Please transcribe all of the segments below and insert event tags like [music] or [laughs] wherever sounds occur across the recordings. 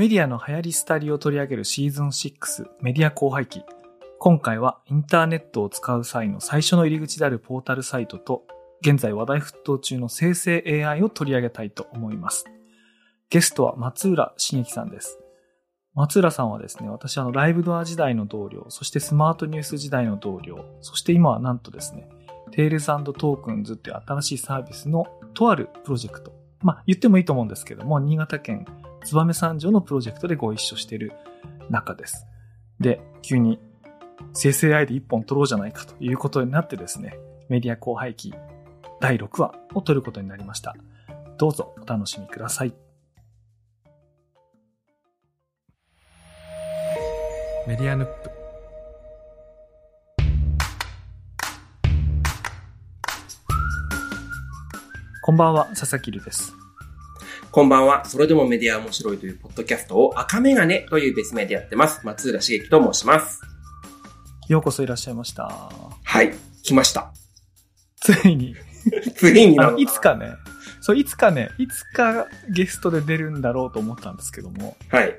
メディアの流行り廃りを取り上げるシーズン6メディア興廃記。今回はインターネットを使う際の最初の入り口であるポータルサイトと、現在話題沸騰中の生成 AI を取り上げたいと思います。ゲストは松浦茂樹さんです。松浦さんはですね、私あのライブドア時代の同僚、そしてスマートニュース時代の同僚、そして今はなんとですね、テールズトークンズっていう新しいサービスのとあるプロジェクト。まあ言ってもいいと思うんですけども、新潟県燕三条のプロジェクトでご一緒している中です。で、急に生成 AI で一本取ろうじゃないかということになってですね、メディア後輩期第6話を取ることになりました。どうぞお楽しみください。メディアヌップこんばんは、佐々木るです。こんばんは。それでもメディア面白いというポッドキャストを赤メガネという別名でやってます。松浦茂樹と申します。ようこそいらっしゃいました。はい。来ました。ついに、[laughs] ついにあのなのいつかね、そう、いつかね、いつかゲストで出るんだろうと思ったんですけども、はい。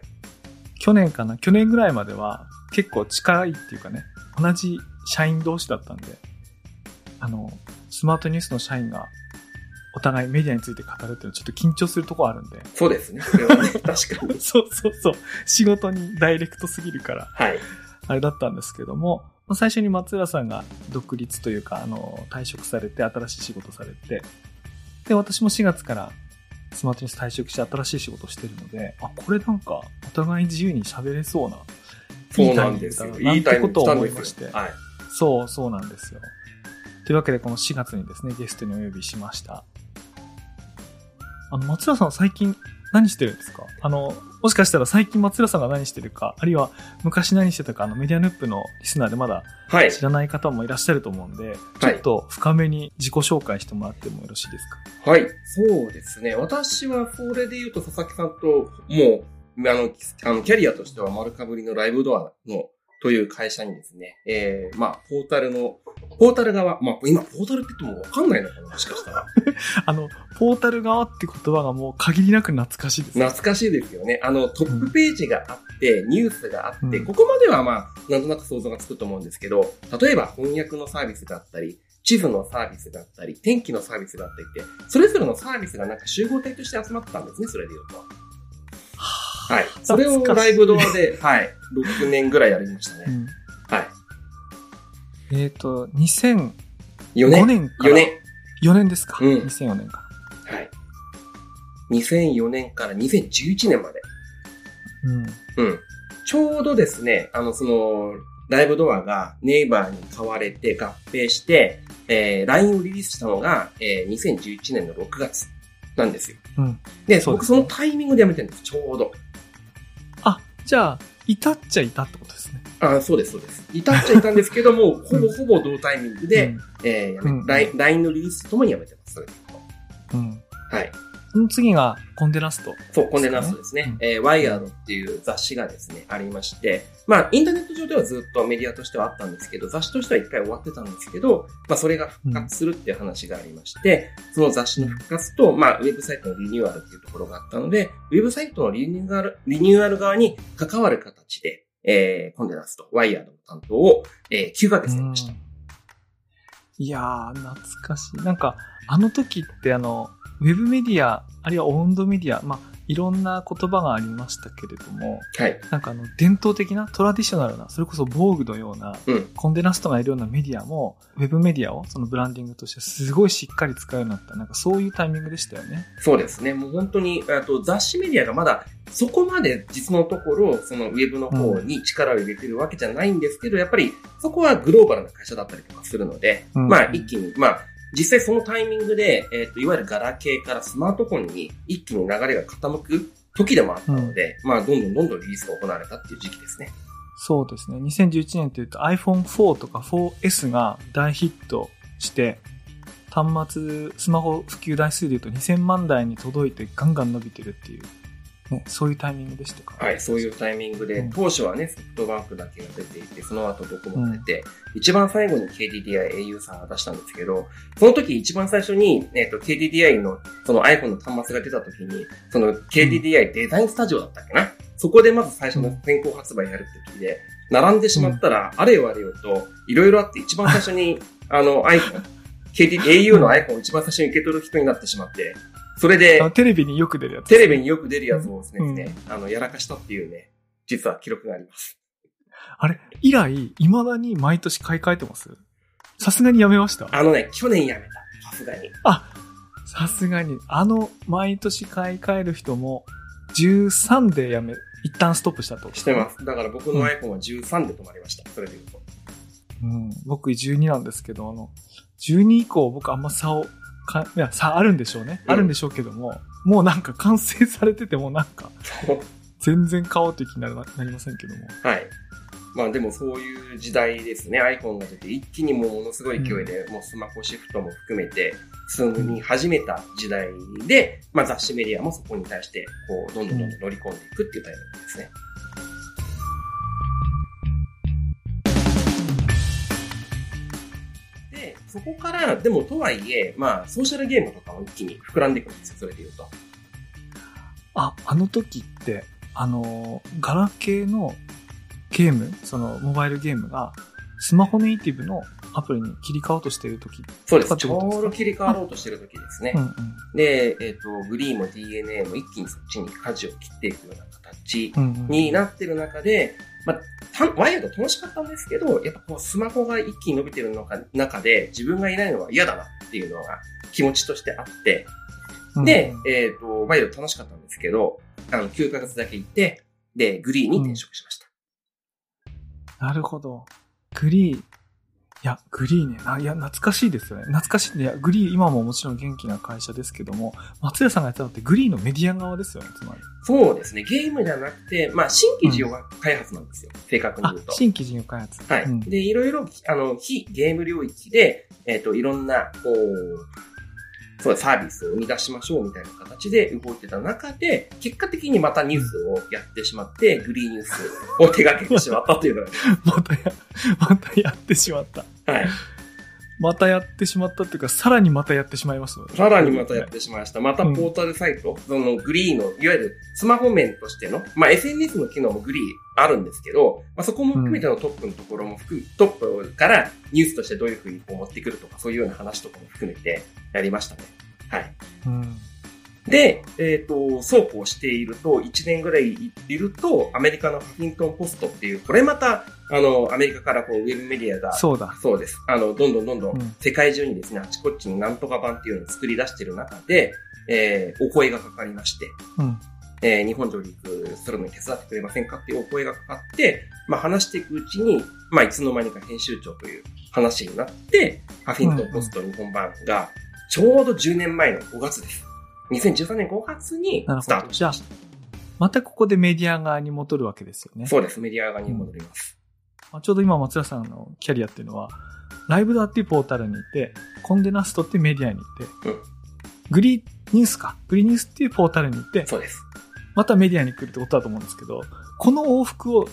去年かな去年ぐらいまでは結構近いっていうかね、同じ社員同士だったんで、あの、スマートニュースの社員がお互いメディアについて語るっていうのはちょっと緊張するとこあるんで、そうですね。それはね、確かに。[laughs] そうそうそう、仕事にダイレクトすぎるから、はい。あれだったんですけども、最初に松浦さんが独立というか、あの、退職されて新しい仕事されて、で、私も4月からスマートニュース退職して新しい仕事をしてるので、あ、これなんかお互い自由に喋れそうな、そうなんですよ。いいタイミングいいタイミングだな来たんですよ。んてことを思いましてはい。そう、そうなんですよ。というわけで、この4月にですね、ゲストにお呼びしました。あの、松浦さんは最近何してるんですか？あの、もしかしたら最近松浦さんが何してるか、あるいは昔何してたか、あの、メディアヌップのリスナーでまだはい。知らない方もいらっしゃると思うんで、ちょっと深めに自己紹介してもらってもよろしいですか？はい。そうですね。私はそれで言うと佐々木さんと、もう、あの、あのキャリアとしては丸かぶりのライブドアの、という会社にですね、えー、まあ、ポータルの、ポータル側、まあ、今、ポータルって言ってもわかんないのかなもしかしたら。[laughs] あの、ポータル側って言葉がもう限りなく懐かしいですね。懐かしいですよね。あの、トップページがあって、ニュースがあって、うんここまではまあ、なんとなく想像がつくと思うんですけど、例えば翻訳のサービスがあったり、地図のサービスがあったり、天気のサービスがあったりって、それぞれのサービスがなんか集合体として集まってたんですね、それで言うと。はい。それをライブドアで、はい、6年ぐらいやりましたね。うんはい。えっ、と、2005 4年。年から。4年。4年ですか？うん2004年から。はい。2004年から2011年まで。うん。うん。ちょうどですね、あの、その、ライブドアがネイバーに買われて合併して、えー、LINE をリリースしたのが、えー、2011年の6月なんですよ。うん。で、そうです僕そのタイミングで辞めてるんです、ちょうど。あ、じゃあ、いたっちゃいたってことですね。あそうです、そうです。いたっちゃいたんですけども、[laughs] ほぼほぼ同タイミングで、えーやめうん LINE LINE のリリースとともに辞めてます、ううん。はい。その次が、コンデナスト。そう、コンデナストですね。うんえー、ワイヤードっていう雑誌がですね、ありまして、まあ、インターネット上ではずっとメディアとしてはあったんですけど、雑誌としては一回終わってたんですけど、まあ、それが復活するっていう話がありまして、その雑誌の復活と、まあ、ウェブサイトのリニューアルっていうところがあったので、ウェブサイトのリニューアル、リニューアル側に関わる形で、えー、コンデナスト、ワイヤードの担当を、えー、9ヶ月やりました。いやー、懐かしい。なんか、あの時ってあの、ウェブメディア、あるいはオウンドメディア、まあ、いろんな言葉がありましたけれども、はい。なんかあの、伝統的な、トラディショナルな、それこそ防具のような、うん。コンデナストがいるようなメディアも、ウェブメディアを、そのブランディングとしてすごいしっかり使うようになった、なんかそういうタイミングでしたよね。そうですね。もう本当に、あと雑誌メディアがまだそこまで実のところ、そのウェブの方に力を入れてるわけじゃないんですけど、やっぱりそこはグローバルな会社だったりとかするので、うんまあ一気に、まあ実際そのタイミングで、えっ、と、いわゆるガラケーからスマートフォンに一気に流れが傾く時でもあったので、まあどんどんどんどんリリースが行われたっていう時期ですね。そうですね。2011年というと iPhone4 とか 4S が大ヒットして、端末、スマホ普及台数でいうと2000万台に届いてガンガン伸びてるっていう、ね、そういうタイミングでしたか？はい、そういうタイミングで、うん。当初はね、ソフトバンクだけが出ていて、その後僕も出て、一番最後に KDDI、au さんが出したんですけど、その時一番最初に、えっ、と、KDDI の、その iPhone の端末が出た時に、その KDDI デザインスタジオだったっけな？そこでまず最初の先行発売やるって時で、並んでしまったら、あれよあれよと、いろいろあって一番最初に、あの、アイコン、KT、au のアイコンを一番最初に受け取る人になってしまって、それであ、テレビによく出るやつ。テレビによく出るやつをですね、うんあの、やらかしたっていうね、実は記録があります。あれ、以来、未だに毎年買い替えてます？さすがにやめました？あのね、去年やめた。さすがに。さすがに。あの、毎年買い替える人も、13でやめ、一旦ストップしたと。してます。だから僕の iPhone は13で止まりました。それで言うと。うん。僕12なんですけど、あの、12以降僕あんま差を、か、いや、差あるんでしょうね。うんあるんでしょうけども、もうなんか完成されててもなんか、全然買おうという気にならななりませんけども。はい。まあでもそういう時代ですね。iPhone が出て一気にもうものすごい勢いで、もうスマホシフトも含めて進み始めた時代で、まあ雑誌メディアもそこに対して、こう、どんどんどんどん乗り込んでいくっていうタイミングですね。で、そこから、でもとはいえ、まあソーシャルゲームとかも一気に膨らんでいくんですよ。それで言うと。あ、あの時って、あの、ガラケーのゲーム、そのモバイルゲームが、スマホネイティブのアプリに切り替わろうとしている時。そうです。ちょうど切り替わろうとしてる時ですね。うんうん。で、えっ、と、グリーンも DNA も一気にそっちに舵を切っていくような形うんうん、になってる中で、まあ、たワイヤード楽しかったんですけど、やっぱこうスマホが一気に伸びてるのか中で自分がいないのは嫌だなっていうのが気持ちとしてあって、うんで、えっ、と、ワイヤード楽しかったんですけど、あの、9ヶ月だけ行って、で、グリーンに転職しました。なるほど。グリー、いや、グリーね。あいや、懐かしいですよね。懐かしい。いや、グリー、今ももちろん元気な会社ですけども、松屋さんがやってたのってグリーのメディア側ですよね、つまり。そうですね。ゲームじゃなくて、まあ、新規事業開発なんですよ。正確にあ言う、と。新規事業開発。はい。うんで、いろいろ、あの、非ゲーム領域で、えっ、と、いろんな、こう、そうサービスを生み出しましょうみたいな形で動いてた中で、結果的にまたニュースをやってしまって、グリーンニュースを手掛けてしまったっていうのが、[laughs] またや、またやってしまった。はい。またやってしまったっていうか、さらにまたやってしまいますよね。さらにまたやってしまいました。またポータルサイト、そのグリーの、いわゆるスマホ面としての、まあ SNS の機能もグリーあるんですけど、まあそこも含めてのトップのところも含め、トップからニュースとしてどういうふうにこう持ってくるとか、そういうような話とかも含めてやりましたね。はい。うん。で、えっ、と、そうこうしていると、1年ぐらいいると、アメリカのハフィントンポストっていう、これまた、あの、アメリカからこう、ウェブメディアが、そうだ。そうです。あの、どんどんどんどうんん、世界中にですね、あちこちになんとか版っていうのを作り出している中で、えー、お声がかかりまして、うん。えー、日本上陸するのに手伝ってくれませんかっていうお声がかかって、まあ話していくうちに、まあいつの間にか編集長という話になって、ハフィントンポスト日本版が、ちょうど10年前の5月です。2013年5月にスタートしました。またここでメディア側に戻るわけですよね。そうです。メディア側に戻ります。まあちょうど今松田さんのキャリアっていうのは、ライブドアっていうポータルにいて、コンデナストってメディアにいて、うんグリーニュースか。グリーニュースっていうポータルにいて、そうです。またメディアに来るってことだと思うんですけど、この往復を、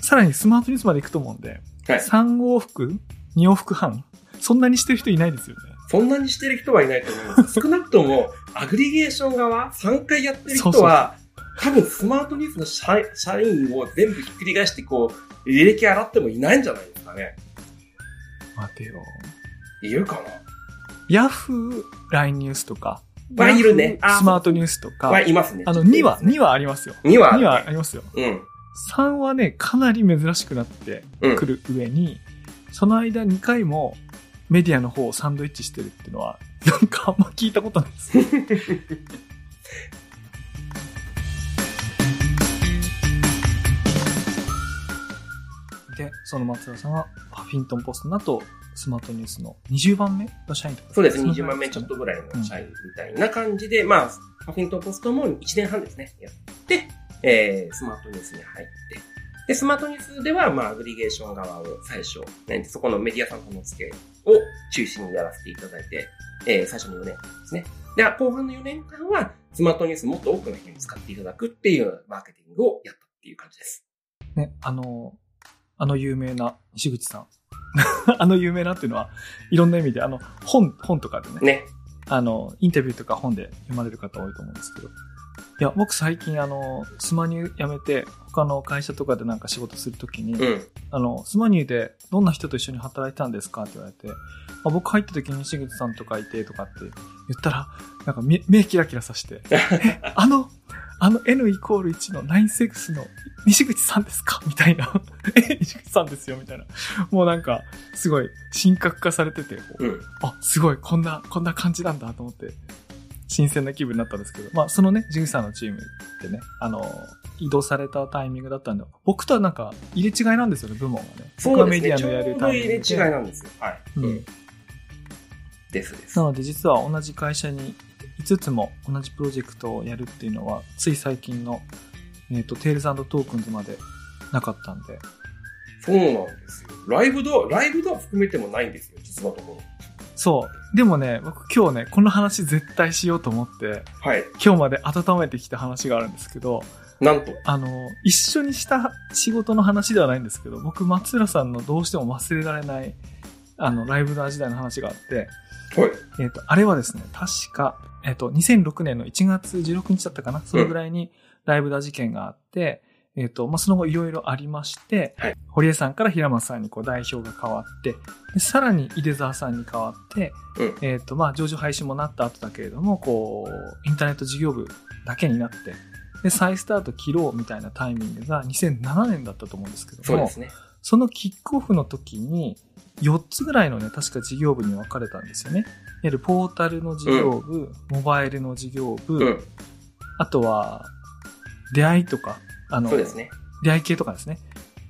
さらにスマートニュースまで行くと思うんで、はい。3往復 ?2 往復半そんなにしてる人いないですよね。そんなにしてる人はいないと思います。少なくとも、アグリゲーション側、3回やってる人は、多分スマートニュースの社社員を全部ひっくり返して、こう、履歴洗ってもいないんじゃないですかね。待てよ。いるかヤフー LINE ニュースとか、はいいるねスマートニュースとか、なはい、いますね。あの2は、二2はありますよ。2はある2はありますよ。うん。3はね、かなり珍しくなってうんくる上に、その間2回もメディアの方をサンドイッチしてるっていうのは、[laughs] なんかあんま聞いたことないです。[laughs] で、その松田さんは、ハフィントンポストの後、スマートニュースの20番目の社員とかそうです。の20万名ちょっとぐらいの社員みたいな感じで、まあ、ハフィントンポストも1年半ですね、やって、えー、スマートニュースに入って、で、スマートニュースでは、まあ、アグリゲーション側を最初、ね、そこのメディアさんとの付けを中心にやらせていただいて、えー、最初の4年間ですね。で、後半の4年間は、スマートニュースもっと多くの人に使っていただくっていうマーケティングをやったっていう感じです。ね、あの、あの有名な西口さん。[laughs] あの有名なっていうのは、いろんな意味で、あの、本、本とかでね、ね。あの、インタビューとか本で読まれる方多いと思うんですけど、や、僕最近あの、スマニュー辞めて、他の会社とかでなんか仕事するときに、うん。あの、スマニューでどんな人と一緒に働いてたんですかって言われて、あ僕入った時に西口さんとかいてとかって言ったら、なんか目目キラキラさして、[laughs] えあの、あの N イコール1の9-6の西口さんですか？みたいな。[laughs] え、西口さんですよみたいな。もうなんか、すごい神格化されてて、うん。あ、すごい、こんな、こんな感じなんだと思って、新鮮な気分になったんですけど、まあ、そのね、ジグさんのチームでね、あの、移動されたタイミングだったんで、僕とはなんか、入れ違いなんですよね、部門がね。僕はメディアのやるタイミングで。入れ違いなんですよ。はい。うん。ですです。なので、実は同じ会社に5つも同じプロジェクトをやるっていうのは、つい最近の、えっ、と、テールズトークンズまでなかったんで、そうなんですよ。ライブドア、ライブドア含めてもないんですよ、実のところ。そう。でもね、僕今日ね、この話絶対しようと思って、はい。今日まで温めてきた話があるんですけど、なんと？あの、一緒にした仕事の話ではないんですけど、僕、松浦さんのどうしても忘れられない、あの、ライブダー時代の話があって、はい。えっ、と、あれはですね、確か、えっ、と、2006年の1月16日だったかなそれぐらいにライブダー事件があって、えっ、と、まあ、その後いろいろありまして、はい堀江さんから平松さんにこう代表が変わって、でさらに井出沢さんに変わって、うんえっ、と、まあ、上場廃止もなった後だけれども、こう、インターネット事業部だけになって、で、再スタート切ろうみたいなタイミングが2007年だったと思うんですけども、そうですね。そのキックオフの時に、4つぐらいのね、確か事業部に分かれたんですよね。いわゆるポータルの事業部、モバイルの事業部、うん。あとは、出会いとか、あの、そうですね。出会い系とかですね。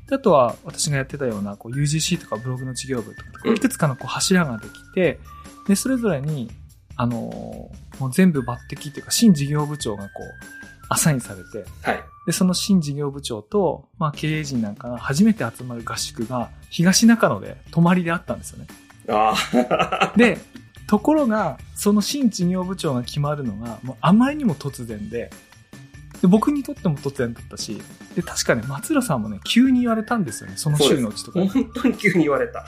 であとは、私がやってたような、こう、UGC とかブログの事業部とか、いくつかのこう柱ができて、で、それぞれに、あのーもう全部抜擢っていうか、新事業部長がこう、アサインされて、はい。で、その新事業部長と、まあ、経営陣なんかが初めて集まる合宿が、東中野で泊まりであったんですよね。ああ。[laughs] で、ところが、その新事業部長が決まるのが、もうあまりにも突然で、で僕にとっても突然だったし、で、確かね、松浦さんもね、急に言われたんですよね、その週のうちとかに。本当に急に言われた。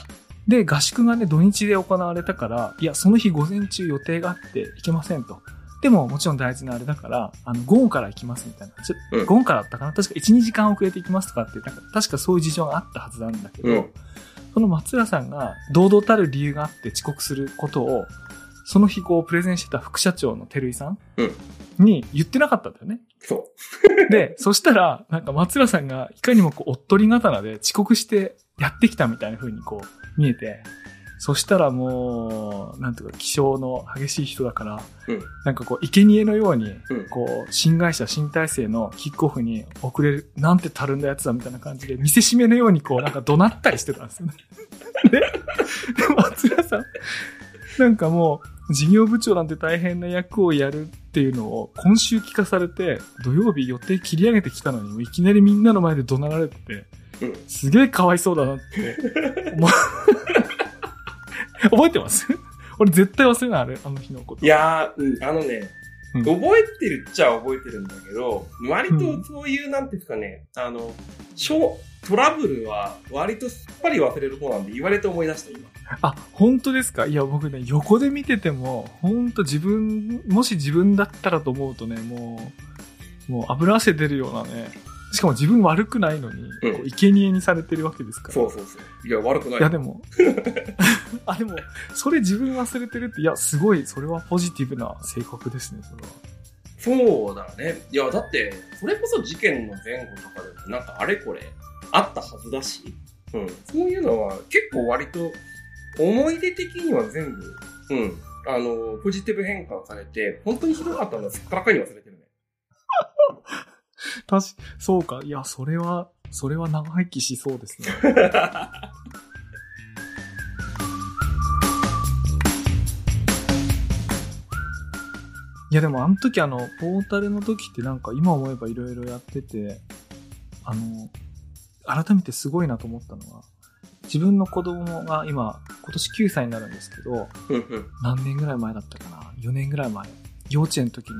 で、合宿がね、土日で行われたから、いや、その日午前中予定があって行けませんと。でも、もちろん大事なあれだから、あの、午後から行きますみたいな。ちょうん午後からだったかな？確か1、2時間遅れて行きますとかって、なんか確かそういう事情があったはずなんだけど、うんその松浦さんが堂々たる理由があって遅刻することを、その日こうプレゼンしてた副社長の照井さんに言ってなかったんだよね。そ [laughs] で、そしたら、なんか松浦さんがいかにもこう、おっとり刀で遅刻してやってきたみたいな風にこう、見えて、そしたらもう、なんていうか、気性の激しい人だから、う。うん。なんかこう、生贄のように、うん。こう、新会社、新体制のキックオフに遅れる、なんてたるんだやつだみたいな感じで、見せしめのようにこう、なんか怒鳴ったりしてたんですよね。[laughs] で、で松浦さん、なんかもう、事業部長なんて大変な役をやるっていうのを今週聞かされて、土曜日予定切り上げてきたのに、いきなりみんなの前で怒鳴られてて、うん。すげえかわいそうだなって。[laughs] 覚えてます？[laughs] 俺絶対忘れない、あれ、あの日のこと。いやー、うん、あのね、うん覚えてるっちゃ覚えてるんだけど、割とそういう、なんていうんですかね、あの、しょトラブルは割とすっぱり忘れる方なんで言われて思い出した今。あ、本当ですか？いや、僕ね、横で見てても、本当自分、もし自分だったらと思うとね、もう、もう油汗出るようなね、しかも自分悪くないのに、うんこう生贄にされてるわけですから。そうそうそう。いや、悪くない。いや、でも、[laughs] あ、でも、それ自分忘れてるって、いや、すごい、それはポジティブな性格ですね、それは。そうだね。いや、だって、それこそ事件の前後とかで、なんかあれこれ、あったはずだし、うん。そういうのは結構割と、思い出的には全部、うん。あの、ポジティブ変換されて、本当にひどかったのはすっからかに忘れてるね。[laughs] 確かそうか。いや、それは、それは長生きしそうですね。[laughs] いや、でもあの時あの、ポータルの時ってなんか今思えばいろいろやってて、あの、改めてすごいなと思ったのは、自分の子供が今、今年9歳になるんですけど。何年ぐらい前だったかな ?4 年ぐらい前。幼稚園の時に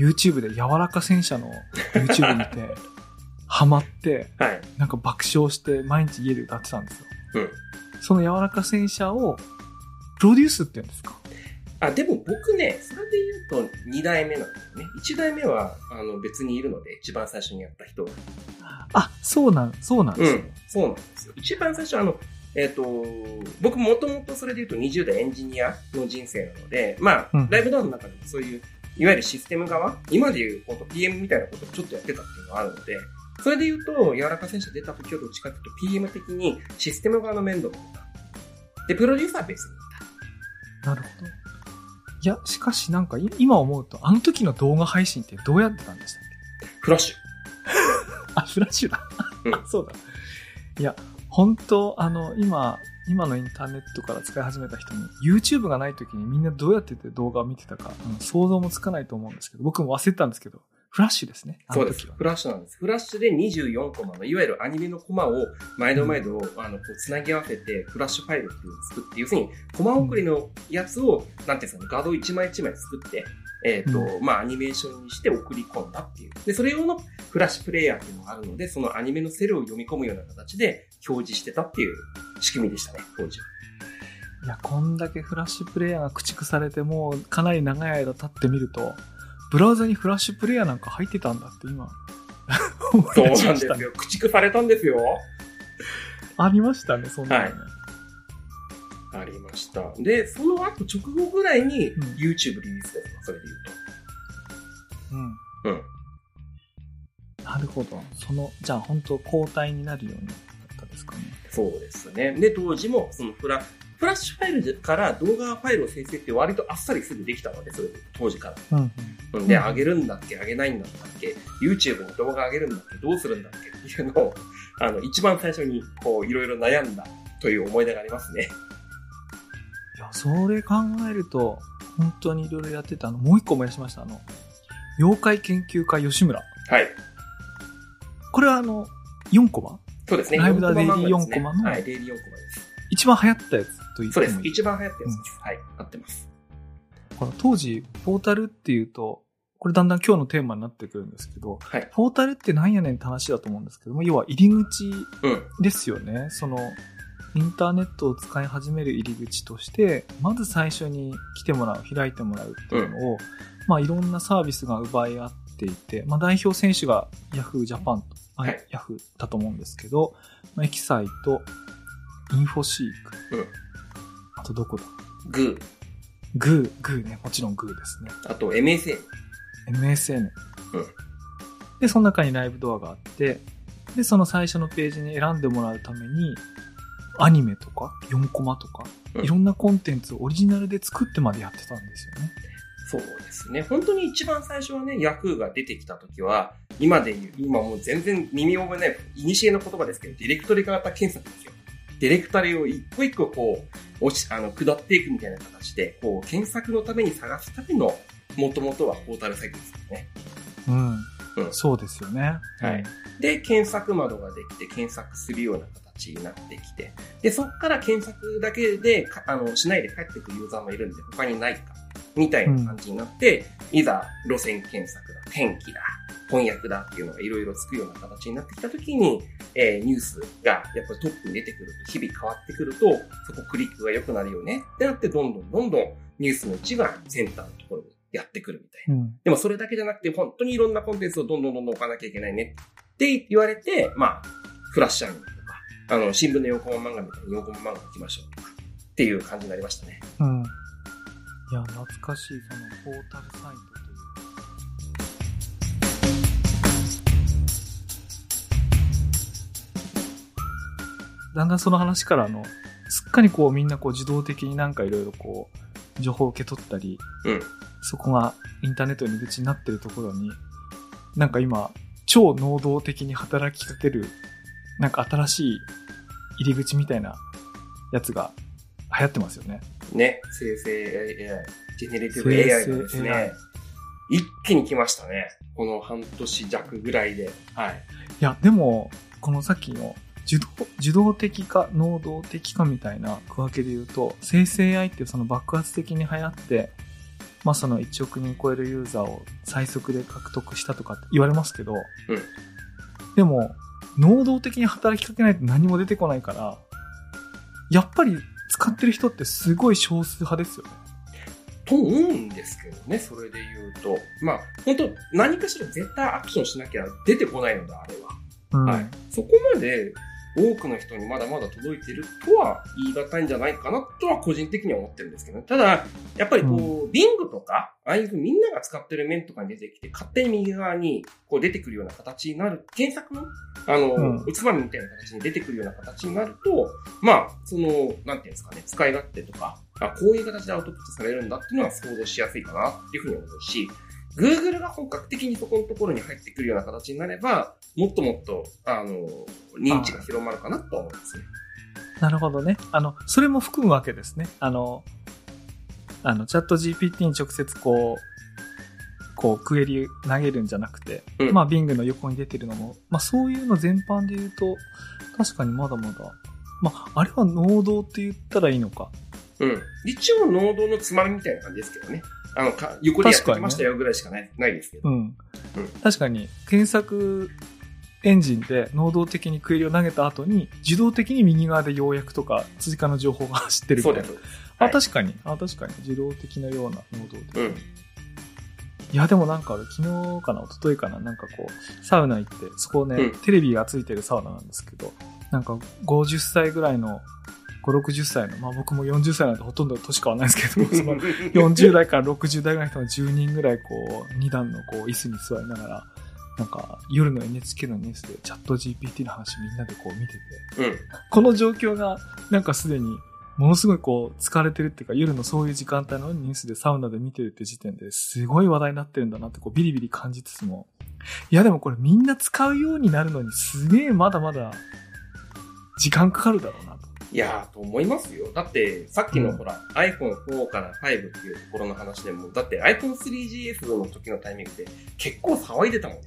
YouTube で柔らか戦車の YouTube 見て、[laughs] ハマって、はい。なんか爆笑して毎日家で歌ってたんですよ。うん。その柔らか戦車をプロデュースって言うんですか？あ、でも僕ね、それで言うと2代目なんですよね。1代目は、あの、別にいるので、一番最初にやった人。あ、そうなん、そうなんですね。うん、そうなんですよ。一番最初、あの、えっ、と、僕もともとそれで言うと20代エンジニアの人生なので、まあ、うんライブダウンの中でもそういう、いわゆるシステム側、今で言う、本当 PM みたいなことをちょっとやってたっていうのがあるので、それで言うと、柔らか戦車出た時はどっちかというと PM 的にシステム側の面倒を見た。で、プロデューサーは別にいた。なるほど。いや、しかしなんかい今思うと、あの時の動画配信ってどうやってたんでしたっけ？フラッシュ。[laughs] あ、フラッシュだ。うんあ [laughs] そうだ。いや、本当あの、今、今のインターネットから使い始めた人に、YouTube がない時にみんなどうやってて動画を見てたか、うん想像もつかないと思うんですけど、僕も忘れてたんですけど、フラッシュですね。あそうです。フラッシュなんです。フラッシュで24コマの、いわゆるアニメのコマを毎度毎度、あの、こう、つなぎ合わせて、フラッシュファイルっていうのを作って、要するに、コマ送りのやつを、なんていうんですかね、画像1枚1枚作って、えっ、と、うまあ、アニメーションにして送り込んだっていう。で、それ用のフラッシュプレイヤーっていうのがあるので、そのアニメのセルを読み込むような形で表示してたっていう仕組みでしたね、当時は。いや、こんだけフラッシュプレイヤーが駆逐されてもうかなり長い間経ってみると、ブラウザにフラッシュプレイヤーなんか入ってたんだって今、そう。なんですよ。[laughs] 駆逐されたんですよ。ありましたね、そんなのね。ありました。で、その後直後ぐらいにうん YouTube リリースですそれで言ううん。と。うん。なるほど。その、じゃあ本当交代になるようになったですかね。そうですね。で、当時も、そのフラ、フラッシュファイルから動画ファイルを生成って割とあっさりすぐできたので、それ当時から。うん、うんで、うん上げるんだっけ、上げないんだっけ、YouTube に動画上げるんだっけ、どうするんだっけ？っていうのを、あの、一番最初に、こう、いろいろ悩んだという思い出がありますね。いや、それ考えると、本当にいろいろやってた。あの、もう一個思い出しました。あの、妖怪研究家吉村。はい。これはあの、4コマ？そうですね。ライブダ4コマ漫画ですねデイリー4コマのはい、デイリー4コマです。一番流行ったやつと言ってそうです。一番流行ったやつです。はい。合ってます。この当時、ポータルっていうと、これだんだん今日のテーマになってくるんですけど、はい。ポータルってなんやねんって話だと思うんですけども、要は入り口うん。ですよね。その、インターネットを使い始める入り口として、まず最初に来てもらう、開いてもらうっていうのを、まあいろんなサービスが奪い合っていて、まあ代表選手が Yahoo Japan と、あはい Yahoo だと思うんですけど、まあエキサイト、インフォシーク、うんあとどこだ？グー。グー、グーね、もちろんグーですね。あと MSN。MSN。うんで、その中にライブドアがあって、で、その最初のページに選んでもらうために、アニメとか、4コマとか、うんいろんなコンテンツをオリジナルで作ってまでやってたんですよね。そうですね。本当に一番最初はね、ヤフーが出てきた時は、今で言う、今もう全然耳覚えない、イニシエの言葉ですけど、ディレクトリ型検索ですよ。ディレクタリを一個一個こう、落ち、あの、下っていくみたいな形で、こう、検索のために探すための、もともとはポータルサイトですよね。うん。うんそうですよね。はいで、検索窓ができて、検索するような形になってきて、で、そっから検索だけで、かあの、しないで帰ってくるユーザーもいるんで、他にないか、みたいな感じになって、いざ、路線検索だ、天気だ、翻訳だっていうのがいろいろつくような形になってきたときに、えーニュースがやっぱりトップに出てくると、日々変わってくると、そこクリックが良くなるよねってなって、どんどんどんどんニュースの位置がセンターのところにやってくるみたいな。うん。でもそれだけじゃなくて、本当にいろんなコンテンツをどんどんどんどん置かなきゃいけないねって言われて、まあ、フラッシュアニメとか、あの、新聞の4コマ漫画みたいに4コマ漫画置きましょうとか、っていう感じになりましたね。うん。いや、懐かしい、その、ポータルサイトという。だんだんその話からあの、すっかりこうみんなこう自動的になんかいろいろこう、情報を受け取ったり、うん。そこがインターネットの入り口になってるところに、なんか今、超能動的に働きかける、なんか新しい入り口みたいなやつが流行ってますよね。ね、生成 AI、ジェネレティブ AI がですね一気に来ましたね。この半年弱ぐらいで。はい。いや、でも、このさっきの受動受動的か能動的かみたいな区分けで言うと、生成 AI ってその爆発的に流行って、まあその1億人超えるユーザーを最速で獲得したとかって言われますけど、でも、能動的に働きかけないと何も出てこないから、やっぱり使ってる人ってすごい少数派ですよね。と思うんですけどね、それで言うと。まあ、本当何かしら絶対アクションしなきゃ出てこないので、あれは。うんはい。そこまで多くの人にまだまだ届いてるとは言い難いんじゃないかなとは個人的には思ってるんですけどね。ただ、やっぱりこう、ビングとか、ああいうみんなが使ってる面とかに出てきて、勝手に右側にこう出てくるような形になる、検索の、あの、うん。うつばみみたいな形に出てくるような形になると、まあ、その、なんていうんですかね、使い勝手とか、あこういう形でアウトプットされるんだっていうのは想像しやすいかなっていうふうに思うし、Google が本格的にそこのところに入ってくるような形になれば、もっともっと、あの、認知が広まるかなとは思いますね。なるほどね。あの、それも含むわけですね。あの、あの、チャット GPT に直接こう、こう、クエリ投げるんじゃなくて、うんまあ、Bing の横に出てるのも、まあ、そういうの全般で言うと、確かにまだまだ、まあ、あれは能動って言ったらいいのか。うん。一応、能動のつまみみたいな感じですけどね。あの、か横でやってきましたよぐらいしかない,、ないですけど。うん。確かに、検索エンジンで能動的にクエリを投げた後に、自動的に右側で要約とか追加の情報が走ってるみたいなそうです。。あ、はい確かに。あ、確かに。自動的なような能動的。うん。いや、でもなんか俺昨日かな、一昨日かな、なんかこう、サウナ行って、そこね、うんテレビがついてるサウナなんですけど、なんか50歳ぐらいの、5、60歳の、まあ僕も40歳なんてほとんど年変わらないですけど、[laughs] その40代から60代ぐらいの人が10人ぐらいこう、2段のこう、椅子に座りながら、なんか夜の NHK のニュースでチャット GPT の話みんなでこう見てて、うん。この状況が、なんかすでに、ものすごいこう、疲れてるっていうか、夜のそういう時間帯のニュースでサウナで見てるって時点ですごい話題になってるんだなってこう、ビリビリ感じつつも、いやでもこれみんな使うようになるのにすげえまだまだ、時間かかるだろうなと。いやー、と思いますよ。だって、さっきのうんほら、iPhone4 から5っていうところの話でも、だって iPhone3GS の時のタイミングで結構騒いでたもん。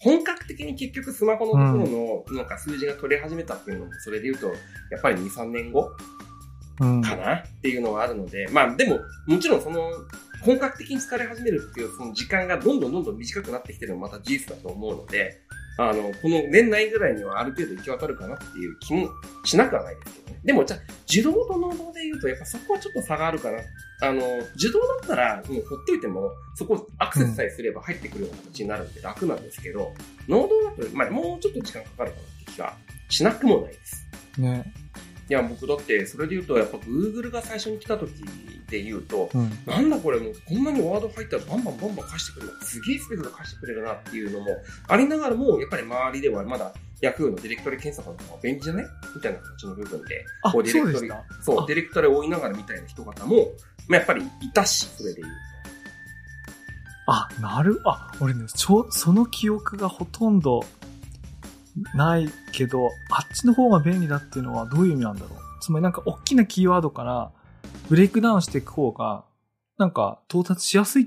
本格的に結局スマホのところの、なんか数字が取れ始めたっていうのも、それで言うと、やっぱり2、3年後うん。かなっていうのはあるので、まあでも、もちろんその、本格的に疲れ始めるっていう、その時間がどんどんどんどん短くなってきてるのもまた事実だと思うので、あの、この年内ぐらいにはある程度行き渡るかなっていう気もしなくはないですけどね。でも、じゃあ、自動と能動で言うと、やっぱそこはちょっと差があるかな。あの、自動だったら、もうほっといても、そこアクセスさえすれば入ってくるような形になるんで楽なんですけど、能動だと、まあ、もうちょっと時間かかるかなって気がしなくもないです。ね。いや、僕だって、それで言うと、やっぱ Google が最初に来た時で言うと、うん。なんだこれもうこんなにワード入ったらバンバンバンバン貸してくれるな。すげえスペースで貸してくれるなっていうのもありながらも、やっぱり周りではまだ Yahoo のディレクトリ検索の方が便利じゃないみたいな形の部分で、あ、こうディレクトリそうディレクトリを追いながらみたいな人方も、まあ、やっぱりいたし、それで言うあ、なる、あ、俺ね、ちょ、その記憶がほとんどないけど、あっちの方が便利だっていうのはどういう意味なんだろう？つまりなんか大きなキーワードからブレイクダウンしていく方が、なんか到達しやすいっ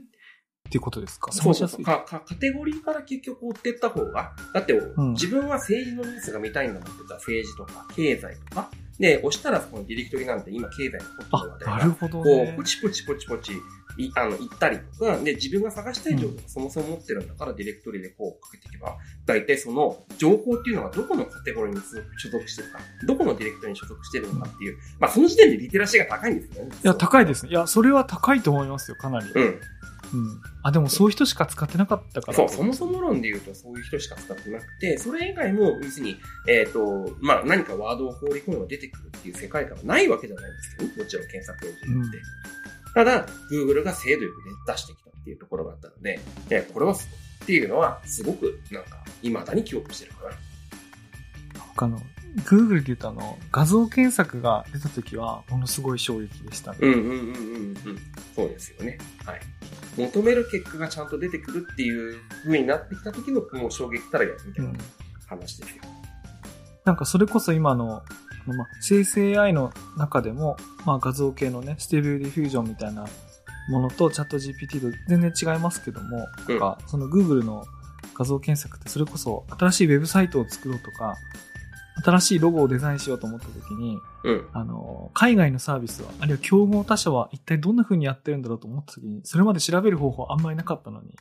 ていうことですか？と。そうそうかか。カテゴリーから結局追っていった方が、だって、ん自分は政治のニュースが見たいんだもんって言ったら政治とか経済とか、で、押したらそこのディレクトリなんて今経済のホットの話題あ、がなるほどこう、ねポ。チポチポチポチ、いあの、行ったりとか、で、自分が探したい情報がそもそも持ってるんだから、ディレクトリでこうかけていけば、大体その情報っていうのはどこのカテゴリーに所属してるか、どこのディレクトリに所属してるのかっていう、まあ、その時点でリテラシーが高いんですよね。いや、高いですね。いや、それは高いと思いますよ、かなり。うん。うん。あ、でもそういう人しか使ってなかったから。そう、そもそも論で言うとそういう人しか使ってなくて、それ以外も、要するに、えっ、と、まあ、何かワードを放り込めば出てくるっていう世界観はないわけじゃないんですけどね、もちろん検索エンジンって。ただ、Google が精度よく出してきたっていうところがあったので、えこれはすごいっていうのは、すごく、なんか、未だに記憶してるかな。他の、Google で言うとあの、画像検索が出た時は、ものすごい衝撃でしたね。うんうんうんうんうん。そうですよね。はい。求める結果がちゃんと出てくるっていう風になってきた時の、もう衝撃たらやみたいな話ですよ。なんかそれこそ今の、まあ、生成 AI の中でも、まあ、画像系のね、 Stable Diffusion みたいなものとチャット GPT と全然違いますけども、うんなんかその Google の画像検索ってそれこそ新しいウェブサイトを作ろうとか、新しいロゴをデザインしようと思った時に、うん。あの、海外のサービスは、あるいは競合他社は一体どんな風にやってるんだろうと思った時に、それまで調べる方法あんまりなかったのに、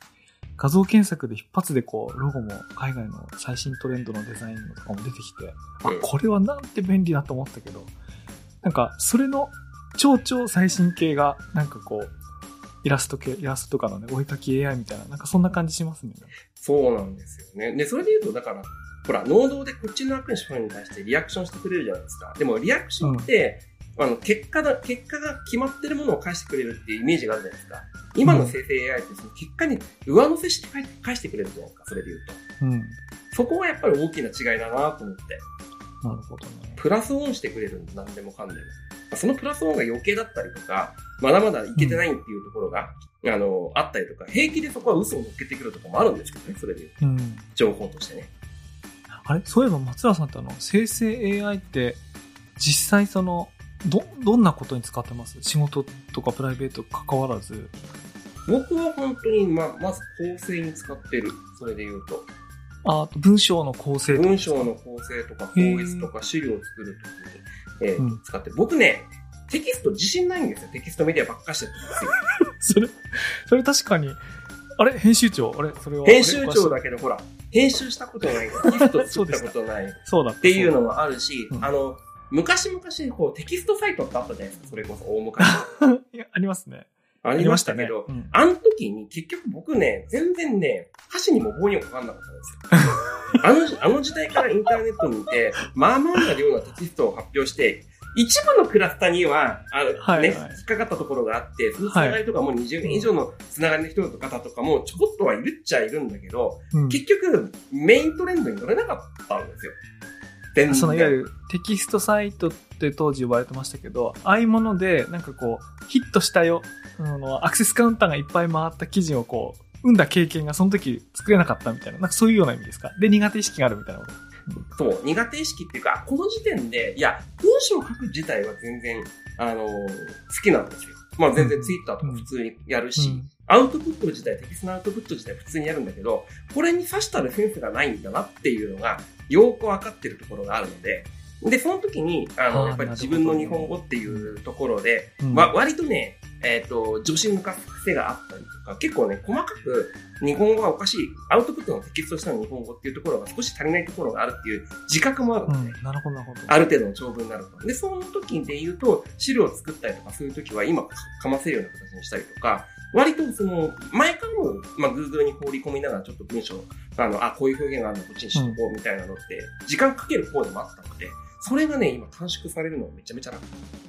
画像検索で一発でこう、ロゴも海外の最新トレンドのデザインのとかも出てきて、あうん、これはなんて便利だと思ったけど、なんか、それの超超最新系が、なんかこう、イラスト系、イラストとかのね、お絵かき AI みたいな、なんかそんな感じしますね。そうなんですよね。で、それで言うと、だから、ほら、能動でこっちのアクションに対してリアクションしてくれるじゃないですか。でも、リアクションって、あの、結果だ、結果が決まってるものを返してくれるっていうイメージがあるじゃないですか。今の生成 AI ってその結果に上乗せして返返してくれるじゃないですか、それで言うと。うん。そこはやっぱり大きな違いだなと思って。なるほどね。プラスオンしてくれるんだ、何でもかんでも。まあそのプラスオンが余計だったりとか、まだまだいけてないっていうところが、あの、あったりとか、平気でそこは嘘を乗っけてくるとかもあるんですけどね、それで言うとうん。情報としてね。あれ？そういえば松浦さんってあの、生成 AI って、実際その、ど、どんなことに使ってます？仕事とかプライベート関わらず。僕は本当に、ま、まず構成に使ってる。それで言うと。あ文章の構成とか文章の構成とか、法律とか資料を作るときに、えーうん使って、僕ね、テキスト自信ないんですよ。テキストメディアばっかしてるんですよ。[laughs] それ、それ確かに、あれ？編集長？あれ？それは。編集長だ。だけど、ほら、編集したことない、テキスト作ったことない。そうだっっていうの。のもあるし、うんあの、昔々こうテキストサイトってあったじゃないですか、それこそ大昔。[laughs] いやありますね。ありましたけど、うんあの時に結局僕ね、全然ね、箸にも棒にもかかんなかったんですよ。[laughs] あの、あの時代からインターネットにいて、まあまあな量のテキストを発表して、一部のクラスターには、あの、はい。はいね、引っかかったところがあって、そのつながりとかも20年以上のつながりの人と方とかもちょこっとはいるっちゃいるんだけど、うん。結局メイントレンドに乗れなかったんですよ。全然。そのいわゆるテキストサイトって当時呼ばれてましたけど、ああいうもので、なんかこう、ヒットしたよ、あの、アクセスカウンターがいっぱい回った記事をこう、生んだ経験がその時作れなかったみたいな、なんかそういうような意味ですか？で、苦手意識があるみたいなこと。そう、苦手意識っていうか、この時点で、いや、文章を書く自体は全然、あのー好きなんですよ。まあ全然ツイッターとか普通にやるし、うん。アウトプット自体、テキストのアウトプット自体普通にやるんだけど、これに刺したるセンスがないんだなっていうのが、よくわかってるところがあるので、で、その時に、あの、やっぱり自分の日本語っていうところで、うん。わ割とね、えっ、と、女子抜かす癖があったりとか、結構ね、細かく日本語がおかしい、アウトプットのテキストとしての日本語っていうところが少し足りないところがあるっていう自覚もあるので、うん、なるほど、なるほど。ある程度の長文になると。で、その時で言うと、資料を作ったりとか、そういう時は今かかませるような形にしたりとか、割とその、前からも、まあ、Google に放り込みながらちょっと文章、あの、あ、こういう表現があるのこっちにしとこうみたいなのって、時間かける方でもあったので、それがね、今短縮されるのめちゃめちゃ楽。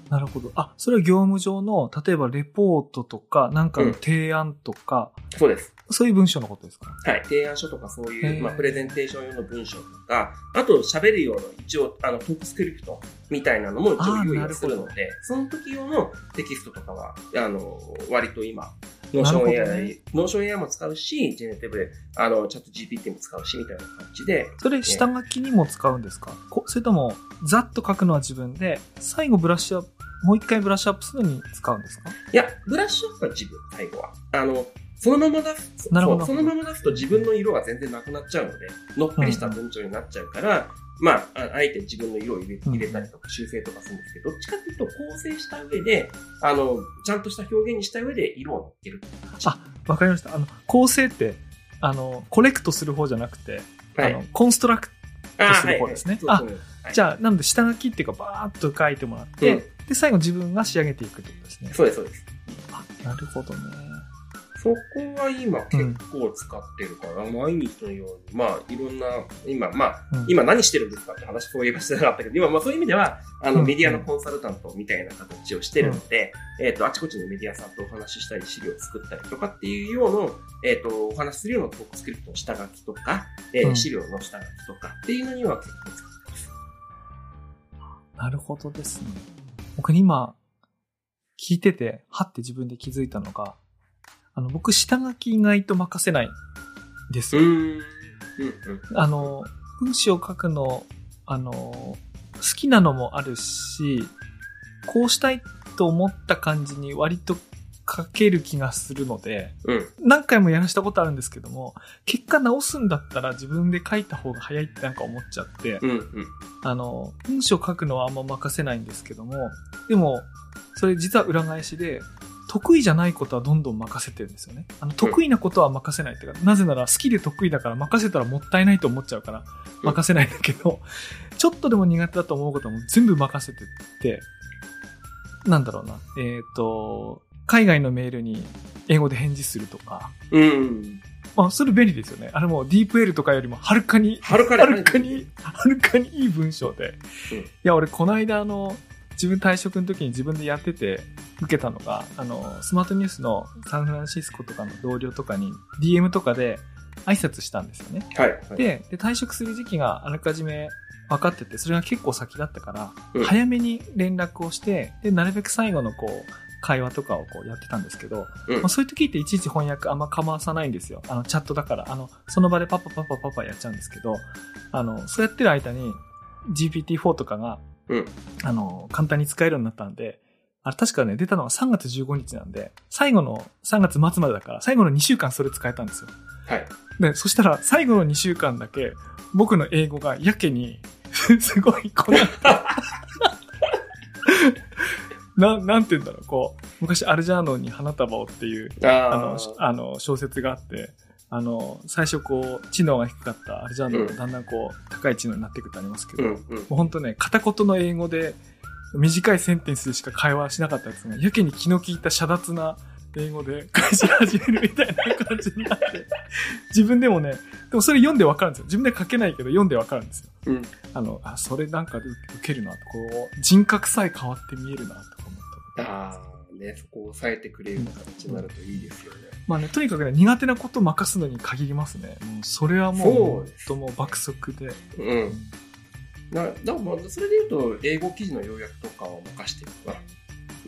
なるほど。あ、それは業務上の、例えばレポートとか、なんかの提案とか、そうです。そういう文章のことですか？はい。提案書とかそういう、まあ、プレゼンテーション用の文章とか、あと喋る用の一応、あの、トークスクリプトみたいなのも一応用意をするので、その時用のテキストとかは、あの、割と今、 Notion AI、ね。 Notion AI も使うし、ジェネティブで、あの、 ChatGPT も使うし、みたいな感じで、それ下書きにも使うんですか？こそれとも、ざっと書くのは自分で、最後ブラッシュアップ、もう一回ブラッシュアップするのに使うんですか？いや、ブラッシュアップは自分、最後は。あの、そのまま出す、なるほどそのまま出すと自分の色が全然なくなっちゃうので、のっぺりした文章になっちゃうから、まあ、ああえて自分の色を入れうん入れたりとか修正とかするんですけど、どっちかっていうと構成した上で、あの、ちゃんとした表現にした上で色を乗っける。あわかりました。あの、構成って、あの、コレクトする方じゃなくて、はいあの、コンストラクト、あする方ですねはいはいそうそうはいじゃあ、なので下書きっていうか、バーっと書いてもらって、うんで、最後自分が仕上げていくってことですね。そうです、そうです。あ、なるほどね。そこは今結構使ってるから、毎日のように、まあ、いろんな、今、まあ、うん。今何してるんですかって話そういえばしてなかったけど、今、まあそういう意味では、あの、うん。メディアのコンサルタントみたいな形をしてるので、えっ、と、あちこちのメディアさんとお話ししたり、資料を作ったりとかっていうような、えっ、と、お話しするようなトークスクリプトの下書きとか、えーうん。資料の下書きとかっていうのには結構使ってます。なるほどですね。僕今、聞いてて、はって自分で気づいたのが、あの、僕、下書き意外と任せないんです。あの、文章を書くの、あの、好きなのもあるし、こうしたいと思った感じに割と書ける気がするので、うん。何回もやらしたことあるんですけども、結果直すんだったら自分で書いた方が早いってなんか思っちゃって、うん。うん。あの、文章書くのはあんま任せないんですけども、でも、それ実は裏返しで、得意じゃないことはどんどん任せてるんですよね。あの、得意なことは任せないっていうか、なぜなら好きで得意だから任せたらもったいないと思っちゃうから、任せないんだけど、ちょっとでも苦手だと思うことはもう全部任せてって、なんだろうな、えっ、と、海外のメールに英語で返事するとか。うん。まあ、それ便利ですよね。あれも DeepL とかよりもはるかに、はるかにはるかに、はるかにいい文章で。うんいや、俺、この間、あの、自分退職の時に自分でやってて受けたのが、あの、スマートニュースのサンフランシスコとかの同僚とかに DM とかで挨拶したんですよね。はい。はい、で、で退職する時期があらかじめ分かってて、それが結構先だったから、うん早めに連絡をして、で、なるべく最後のこう、会話とかをこうやってたんですけど、うんまあ、そういう時っていちいち翻訳あんま構わさないんですよ。あの、チャットだから、あの、その場でパパパパパパやっちゃうんですけど、あの、そうやってる間に GPT-4 とかが、うんあの、簡単に使えるようになったんで、あれ確かね、出たのが3月15日なんで、最後の3月末までだから、最後の2週間それ使えたんですよ。はい。で、そしたら最後の2週間だけ、僕の英語がやけに、[laughs] すごい、こうな [laughs] な、なんて言うんだろう、こう、昔アルジャーノンに花束をっていう、あの、あの、小説があって、あの、最初こう、知能が低かったアルジャンがだんだんこう、高い知能になっていくってありますけど、うんもうん。う本当ね、片言の英語で、短いセンテンスでしか会話しなかったやつが、やけに気の利いた遮奪な英語で [laughs] 返し始めるみたいな感じになって、自分でもね、でもそれ読んでわかるんですよ。自分で書けないけど読んでわかるんですよ。うん。あの、あ、それなんかで受けるなと、こう、人格さえ変わって見えるなとか思った。ああ、ね、そこを抑えてくれる形になるといいですよね。まあね、とにかくね、苦手なことを任すのに限りますね。それはもう、ともう爆速で。うん。な、だからまあそれで言うと、英語記事の要約とかを任してるかな。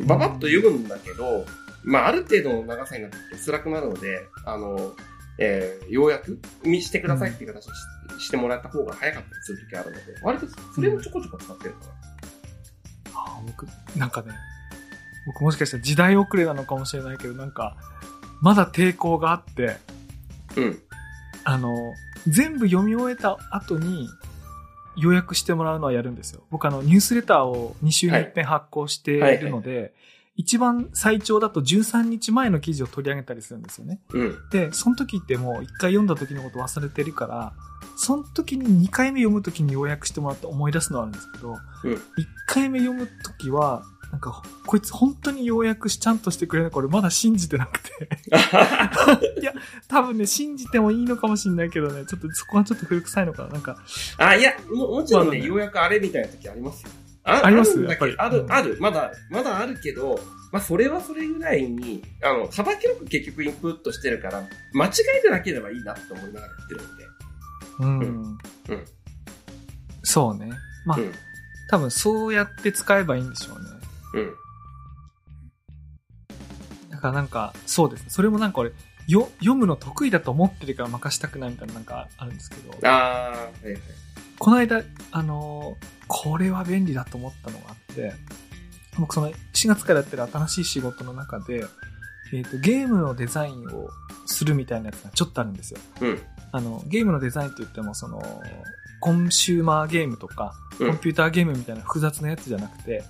ババッと読むんだけど、まあ、ある程度の長さになって辛くなるので、あの、えー、要約にしてくださいっていう形にし,、してもらった方が早かったりするときあるので、割とそれもちょこちょこ使ってるかあ僕、なんかね、僕もしかしたら時代遅れなのかもしれないけど、なんか、まだ抵抗があって、な。うん。あの、全部読み終えた後に、予約してもらうのはやるんですよ。僕あの、ニュースレターを2週に1遍発行しているので、一番最長だと13日前の記事を取り上げたりするんですよね。うん。で、その時ってもう一回読んだ時のこと忘れてるから、その時に2回目読む時に要約してもらって思い出すのはあるんですけど、うん1回目読む時は、なんか、こいつ本当に要約しちゃんとしてくれるのこれまだ信じてなくて。[laughs] いや、多分ね、信じてもいいのかもしれないけどね、ちょっとそこはちょっと古臭いのかな。なんか、あ、いや、ももちろんね、まだねようやくあれみたいな時ありますよ。ああります？やっぱりうんある、まだ、まだあるけど、まあ、それはそれぐらいに、あの、幅広く結局インプットしてるから、間違えてなければいいなって思いながらやってるんで。うん。うんそうね。まあ、うん。多分そうやって使えばいいんでしょうね。うん。だからなんか、そうですね。それもなんか俺、よ、読むの得意だと思ってるから任したくないみたいななんかあるんですけど、ああ、はいはい。この間、あのーこれは便利だと思ったのがあって、僕その4月からやってる新しい仕事の中で、えっ、と、ゲームのデザインをするみたいなやつがちょっとあるんですよ。うん。あの、ゲームのデザインといっても、その、コンシューマーゲームとか、うんコンピューターゲームみたいな複雑なやつじゃなくて、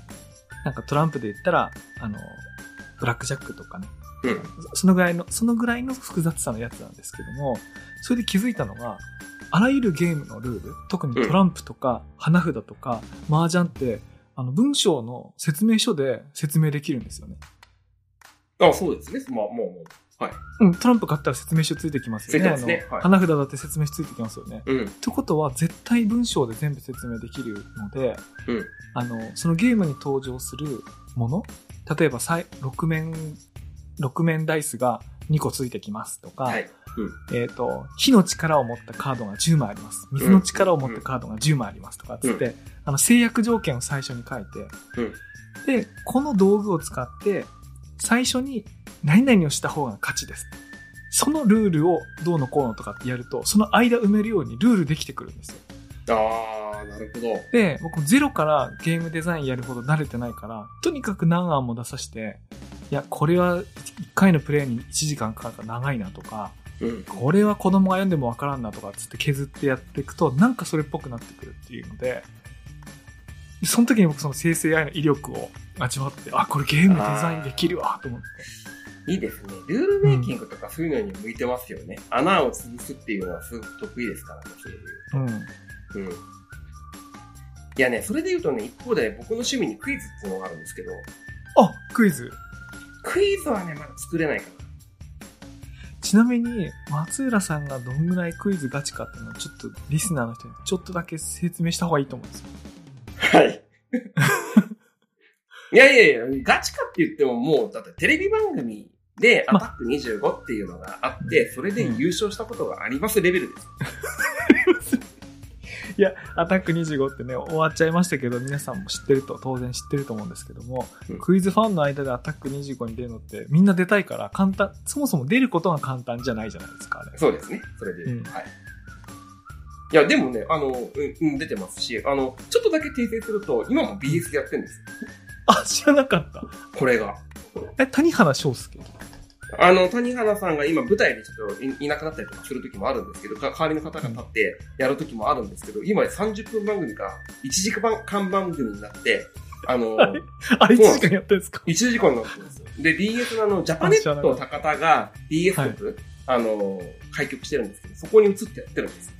なんかトランプで言ったら、あの、ブラックジャックとかね、うん。そのぐらいの、そのぐらいの複雑さのやつなんですけども、それで気づいたのが、あらゆるゲームのルール、特にトランプとか、花札とか、麻雀って、あの、文章の説明書で説明できるんですよね。あそうですね。まあ、もう、もう。はい。うん、トランプ買ったら説明書ついてきますよね。すはい花札だって説明書ついてきますよね。うん。ってことは、絶対文章で全部説明できるので、うん。あの、そのゲームに登場するもの例えば、さい6面、6面ダイスが2個ついてきますとか、はい。うん。えっ、と、火の力を持ったカードが10枚あります。水の力を持ったカードが10枚ありますとか、つって、あの、制約条件を最初に書いて、うん。で、この道具を使って、最初に何々をした方が勝ちです。そのルールをどうのこうのとかってやると、その間埋めるようにルールできてくるんですよ。ああ、なるほど。で、僕ゼロからゲームデザインやるほど慣れてないから、とにかく何案も出さして、いや、これは1回のプレイに1時間かかるから長いなとか、うん。これは子供が読んでもわからんなとかつって削ってやっていくと、なんかそれっぽくなってくるっていうので、その時に僕その生成 AI の威力を味わって、あ、これゲームデザインできるわと思って。いいですね。ルールメイキングとかそういうのに向いてますよね。穴を潰すっていうのはすごく得意ですからね、そうん。言うと。うん。いやね、それで言うとね、一方で僕の趣味にクイズっていうのがあるんですけど、あ、クイズ。クイズはね、まだ作れないかちなみに、松浦さんがどんぐらいクイズガチかっていうのをちょっとリスナーの人にちょっとだけ説明した方がいいと思うんですよ。はい。いやいやいや、ガチかって言ってももう、だってテレビ番組でアタック25っていうのがあって、それで優勝したことがありますレベルです。[laughs] いや、アタック25ってね、終わっちゃいましたけど、皆さんも知ってると、当然知ってると思うんですけども、うんクイズファンの間でアタック25に出るのって、みんな出たいから簡単、そもそも出ることが簡単じゃないじゃないですか、あれ。そうですね。それで。うんはい。いや、でもね、あの、うん、うん出てますし、あの、ちょっとだけ訂正すると、今も BS でやってるんですよ。あ、知らなかった。これが。え、谷原章介？あの、谷原さんが今舞台でちょっといいなくなったりとかする時もあるんですけど、か代わりの方が立ってやる時もあるんですけど、今30分番組が1時間番組になって、あの、[laughs] はいあれ1時間やってるんですか？1時間になってるんですよ。で、BS のあの、ジャパネット高田が BS 局、あの、開局してるんですけど、そこに移ってやってるんですよ。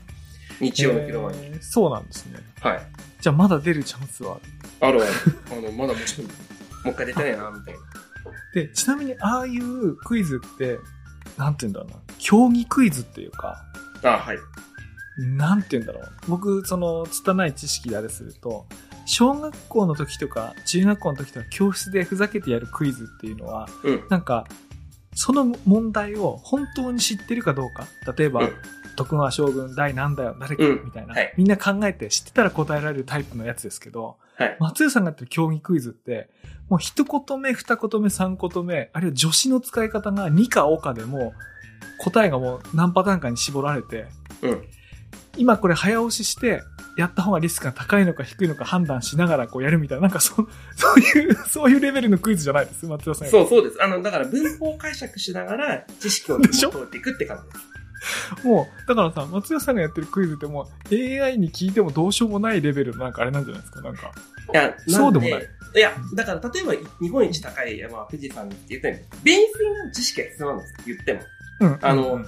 日曜の昼間に。えーそうなんですね。はい。じゃあまだ出るチャンスは？ある。あるある。あの、まだもちろん、もう一回出たいな、みたいな。で、ちなみにああいうクイズって、なんて言うんだろうな、競技クイズっていうか、あ、はい。なんて言うんだろう。僕、その、拙い知識であれすると、小学校の時とか、中学校の時とか、教室でふざけてやるクイズっていうのは、うん。なんか、その問題を本当に知ってるかどうか。例えば、うん徳川将軍第何だよ、誰か、うんみたいな、はいみんな考えて知ってたら答えられるタイプのやつですけど、はい。松江さんがやってる競技クイズって、もう一言目、二言目、三言目、あるいは助詞の使い方が2かおかでも、答えがもう何パターンかに絞られて、うん。今これ早押しして、やった方がリスクが高いのか低いのか判断しながらこうやるみたいな、なんかそ、[laughs] そういう、そういうレベルのクイズじゃないです、松田さん。そうそうです。あの、だから文法解釈しながら知識をでしょ？通っていくって感じです。もう、だからさ、松田さんがやってるクイズってもう AI に聞いてもどうしようもないレベルのなんかあれなんじゃないですか、なんか。いや、そうでもないいや、だから例えば日本一高い山は富士山って言ったように、ベースになる知識が必要なんですよ、言っても。うん。あのうん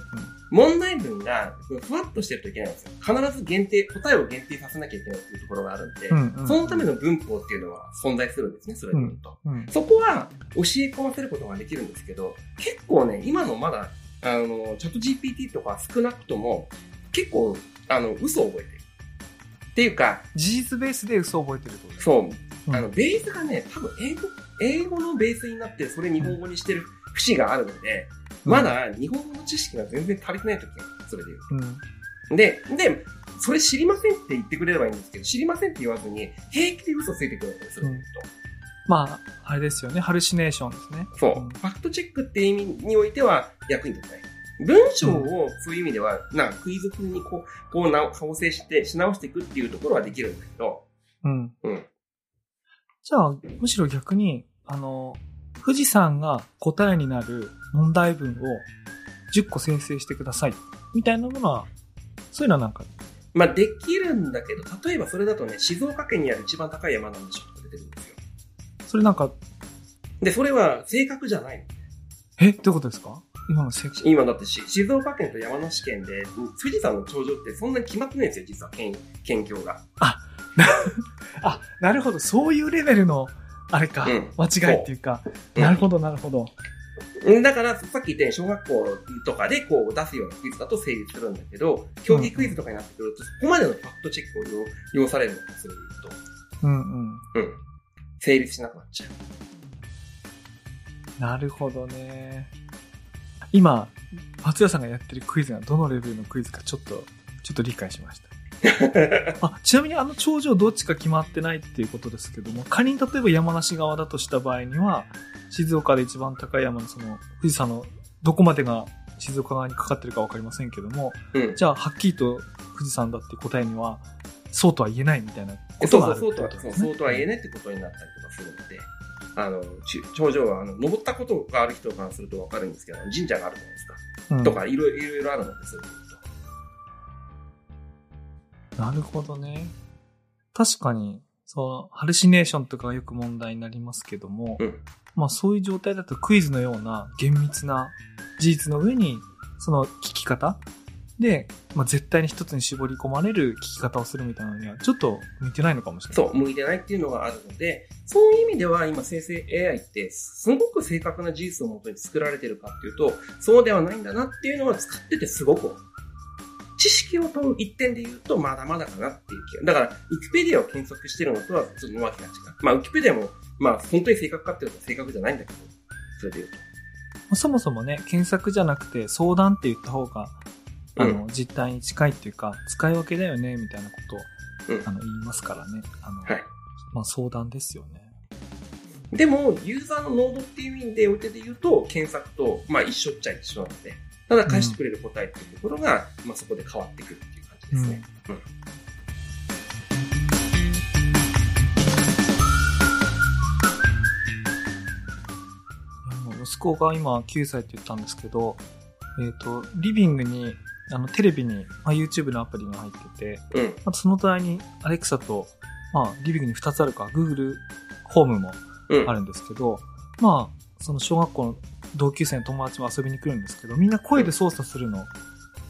問題文がふわっとしてるといけないんですよ。必ず限定、答えを限定させなきゃいけないっていうところがあるんで、うんうんそのための文法っていうのは存在するんですね、それで言うと。うんそこは教え込ませることができるんですけど、結構ね、今のまだ、あの、チャット GPT とか少なくとも、結構、あの、嘘を覚えてる。っていうか、事実ベースで嘘を覚えてるってことそう、うんあの、ベースがね、多分英語、英語のベースになって、それ日本語にしてる節があるので、ま、だ日本語の知識が全然足りてない時がそれで言ううん。と。で、で、それ知りませんって言ってくれればいいんですけど、知りませんって言わずに、平気で嘘ついてくるんですよ、うんまあ、あれですよね。ハルシネーションですね。そう、うんファクトチェックっていう意味においては役に立たない。文章をそういう意味では、なんかクイズ風にこう、こうな、構成して、し直していくっていうところはできるんだけど、うん。うん。じゃあ、むしろ逆に、あの、富士山が答えになる問題文を10個生成してください。みたいなものは、そういうのはなんか、まあ、できるんだけど、例えばそれだとね、静岡県にある一番高い山なんでしょうとか出てるんですよ。それなんか、で、それは正確じゃないの。え？どういうことですか？今のせ今だってし静岡県と山梨県で、うん富士山の頂上ってそんなに決まってないんですよ、実は県、県境が。[laughs] あ、なるほど。そういうレベルの、あれか、うん間違いっていうか、うんなるほど、なるほど。うんだから、さっき言ったように小学校とかでこう出すようなクイズだと成立するんだけど、競技クイズとかになってくると、そこまでのファクトチェックを要要されるのか、それで言うと。うんうん。うん。成立しなくなっちゃう。なるほどね。今、松屋さんがやってるクイズがどのレベルのクイズかちょっと、ちょっと理解しました。[laughs] あ、ちなみにあの頂上どっちか決まってないっていうことですけども、仮に例えば山梨側だとした場合には、静岡で一番高い山のその、富士山のどこまでが静岡側にかかってるかわかりませんけども、うん。じゃあはっきりと富士山だって答えには、そうとは言えないみたいなこそうとがあそう、そうとは、るってことそうですね。そうとは言えねってことになったりとかするので、あの、ち頂上は、あの、登ったことがある人からするとわかるんですけど、神社があるじゃないですか。うんとか、いろいろあるので、そういうこと。なるほどね。確かに、そう、ハルシネーションとかがよく問題になりますけども、うんまあそういう状態だとクイズのような厳密な事実の上に、その聞き方で、まあ、絶対に一つに絞り込まれる聞き方をするみたいなのには、ちょっと向いてないのかもしれない。そう、向いてないっていうのがあるので、そういう意味では今生成 AI ってすごく正確な事実をもとに作られてるかっていうと、そうではないんだなっていうのは使っててすごく知識を問う一点で言うと、まだまだかなっていう気が。だから、ウィキペディアを検索してるのとはちょっとわけが違う。まあ、ウィキペディアも、まあ、本当に正確かっていうと正確じゃないんだけど、それで言うと。そもそもね、検索じゃなくて相談って言った方が、あの、うん、実態に近いっていうか、使い分けだよね、みたいなことを、うん、あの、言いますからね。あの、はい。まあ、相談ですよね。でも、ユーザーのノードっていう意味でおいてで言うと、検索と、まあ、一緒っちゃ一緒なので、ただ返してくれる答えっていうところが、うん、まあそこで変わってくるっていう感じですね。うん、うん、息子が今9歳って言ったんですけど、えっ、ー、と、リビングに、あの、テレビに、まあ、YouTube のアプリが入ってて、うん、あとその隣に Alexa と、まあ、リビングに2つあるか、Google ホームもあるんですけど、まあ、その小学校の同級生の友達も遊びに来るんですけど、みんな声で操作するの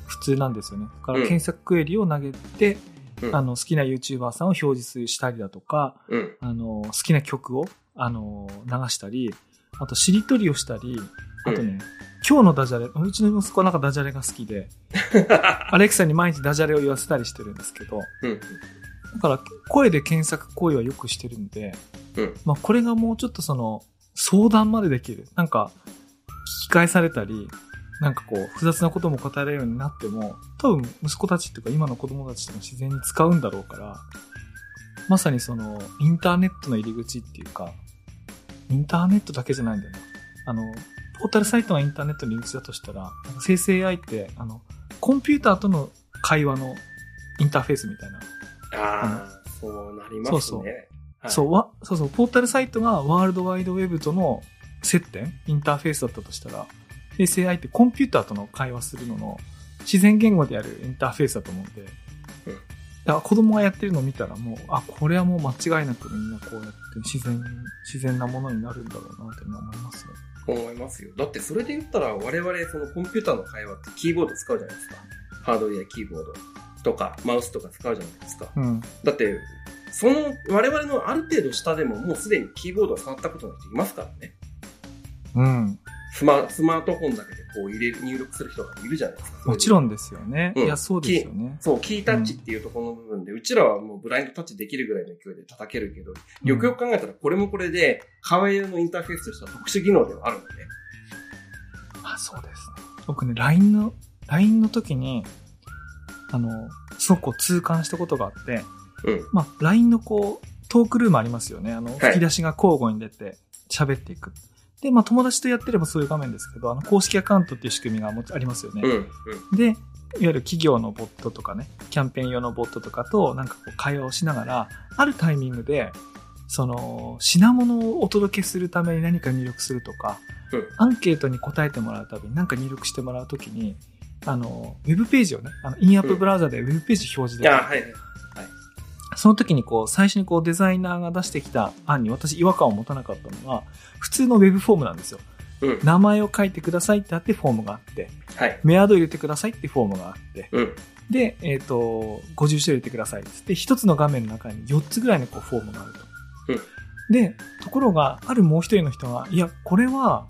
普通なんですよね。だから検索クエリを投げて、うん、あの、好きな YouTuber さんを表示したりだとか、うん、あの、好きな曲を、あの、流したり、あと、しりとりをしたり、あとね、うん、今日のダジャレ、うちの息子はなんかダジャレが好きで、[laughs] アレクサに毎日ダジャレを言わせたりしてるんですけど、だから声で検索行為はよくしてるんで、まあこれがもうちょっとその、相談までできる。なんか、聞き返されたり、なんかこう、複雑なことも答えられるようになっても、多分息子たちっていうか今の子供たちっても自然に使うんだろうから、まさにその、インターネットの入り口っていうか、インターネットだけじゃないんだよな。あの、ポータルサイトがインターネットの入り口だとしたら、生成 AI って、あの、コンピューターとの会話のインターフェースみたいな。ああ、そうなりますね。そうそう。はい、そうわ、そうそう、ポータルサイトがワールドワイドウェブとの接点、インターフェースだったとしたら、生成 AI ってコンピューターとの会話するのの自然言語であるインターフェースだと思うんで、うん、だから子供がやってるのを見たらもう、あ、これはもう間違いなくみんなこうやって自然、自然なものになるんだろうなって思いますね。思いますよ。だってそれで言ったら我々そのコンピューターの会話ってキーボード使うじゃないですか。ハードウェアキーボードとかマウスとか使うじゃないですか。うん、だってその我々のある程度下でももうすでにキーボードを触ったことない人いますからね。うん。スマスマートフォンだけでこう入れる、入力する人がいるじゃないですか。もちろんですよね。うん、いや、そうですよね。そう、キータッチっていうところの部分で、うん、うちらはもうブラインドタッチできるぐらいの勢いで叩けるけど、よくよく考えたらこれもこれで、カワイのインターフェースとした特殊技能ではあるので。あ、そうですね。僕ね、LINE の、LINE の時に、あの、すごく痛感したことがあって、うん、まあ、LINE のこう、トークルームありますよね。あの、吹き出しが交互に出て、喋っていく。はいで、まあ友達とやってればそういう画面ですけど、あの公式アカウントっていう仕組みがもありますよね。うんうん、で、いわゆる企業のボットとかね、キャンペーン用のボットとかとなんかこう会話をしながら、あるタイミングで、その、品物をお届けするために何か入力するとか、うん、アンケートに答えてもらうたびに何か入力してもらうときに、あの、ウェブページをね、あの、インアップブラウザでウェブページ表示で。うん、その時にこう、最初にこうデザイナーが出してきた案に私違和感を持たなかったのは、普通のウェブフォームなんですよ。うん、名前を書いてくださいってあってフォームがあって、はい、メアド入れてくださいってフォームがあって、うん、で、えっ、ー、と、ご住所入れてくださいってって、一つの画面の中に4つぐらいのこうフォームがあると。うん、で、ところが、あるもう一人の人が、いや、これは、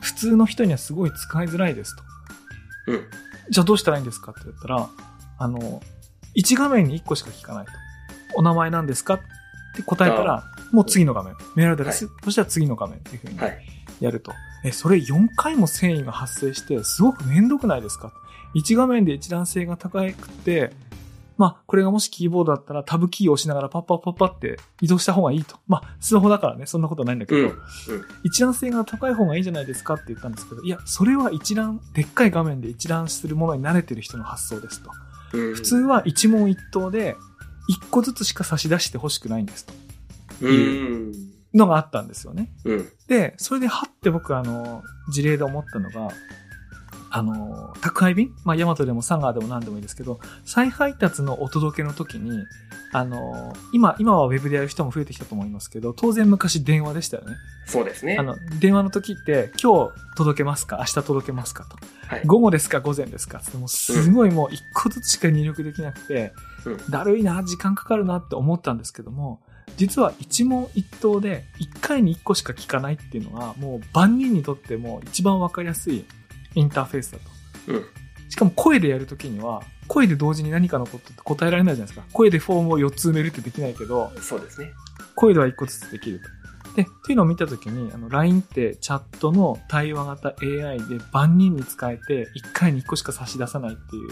普通の人にはすごい使いづらいですと。うん、じゃあどうしたらいいんですかって言ったら、あの、1画面に1個しか聞かないと。お名前なんですか？って答えたら、もう次の画面。メールアドレス、はい、そしたら次の画面っていうふうにやると。はい、え、それ4回も繊維が発生して、すごくめんどくないですか ?1 画面で一覧性が高くて、まあ、これがもしキーボードだったらタブキーを押しながらパッパッパッパって移動した方がいいと。まあ、スマホだからね、そんなことないんだけど、うんうん、一覧性が高い方がいいんじゃないですかって言ったんですけど、いや、それは一覧、でっかい画面で一覧するものに慣れてる人の発想ですと。うん、普通は一問一答で、一個ずつしか差し出してほしくないんですと。いうのがあったんですよね。うん、で、それではって僕あの、事例で思ったのが、あの、宅配便？まあ、ヤマトでもサンガーでも何でもいいですけど、再配達のお届けの時に、あの、今、今はウェブでやる人も増えてきたと思いますけど、当然昔電話でしたよね。そうですね。あの、電話の時って、今日届けますか？明日届けますか？と。はい。午後ですか？午前ですか？つってもうすごいもう一個ずつしか入力できなくて、うんだるいな、時間かかるなって思ったんですけども、実は一問一答で一回に一個しか聞かないっていうのが、もう万人にとっても一番わかりやすいインターフェースだと。うん。しかも声でやるときには、声で同時に何かのことって答えられないじゃないですか。声でフォームを4つ埋めるってできないけど、そうですね。声では1個ずつできると。で、っていうのを見たときに、あの、LINE ってチャットの対話型 AI で万人に使えて、1回に1個しか差し出さないっていう、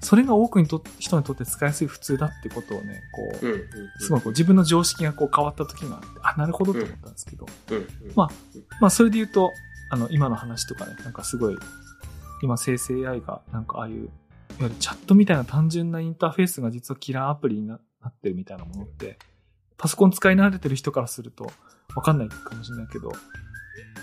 それが多くにと人にとって使いやすい普通だってことをね、こう、うん。うん。すごいこう自分の常識がこう変わった時があって、あ、なるほどと思ったんですけど、うん。うん。まあまあそれで言うと、あの、今の話とかね、なんかすごい、今生成 AI がなんかああいう、いわゆるチャットみたいな単純なインターフェースが実はキラーアプリにななってるみたいなものって、パソコン使い慣れてる人からするとわかんないかもしれないけど、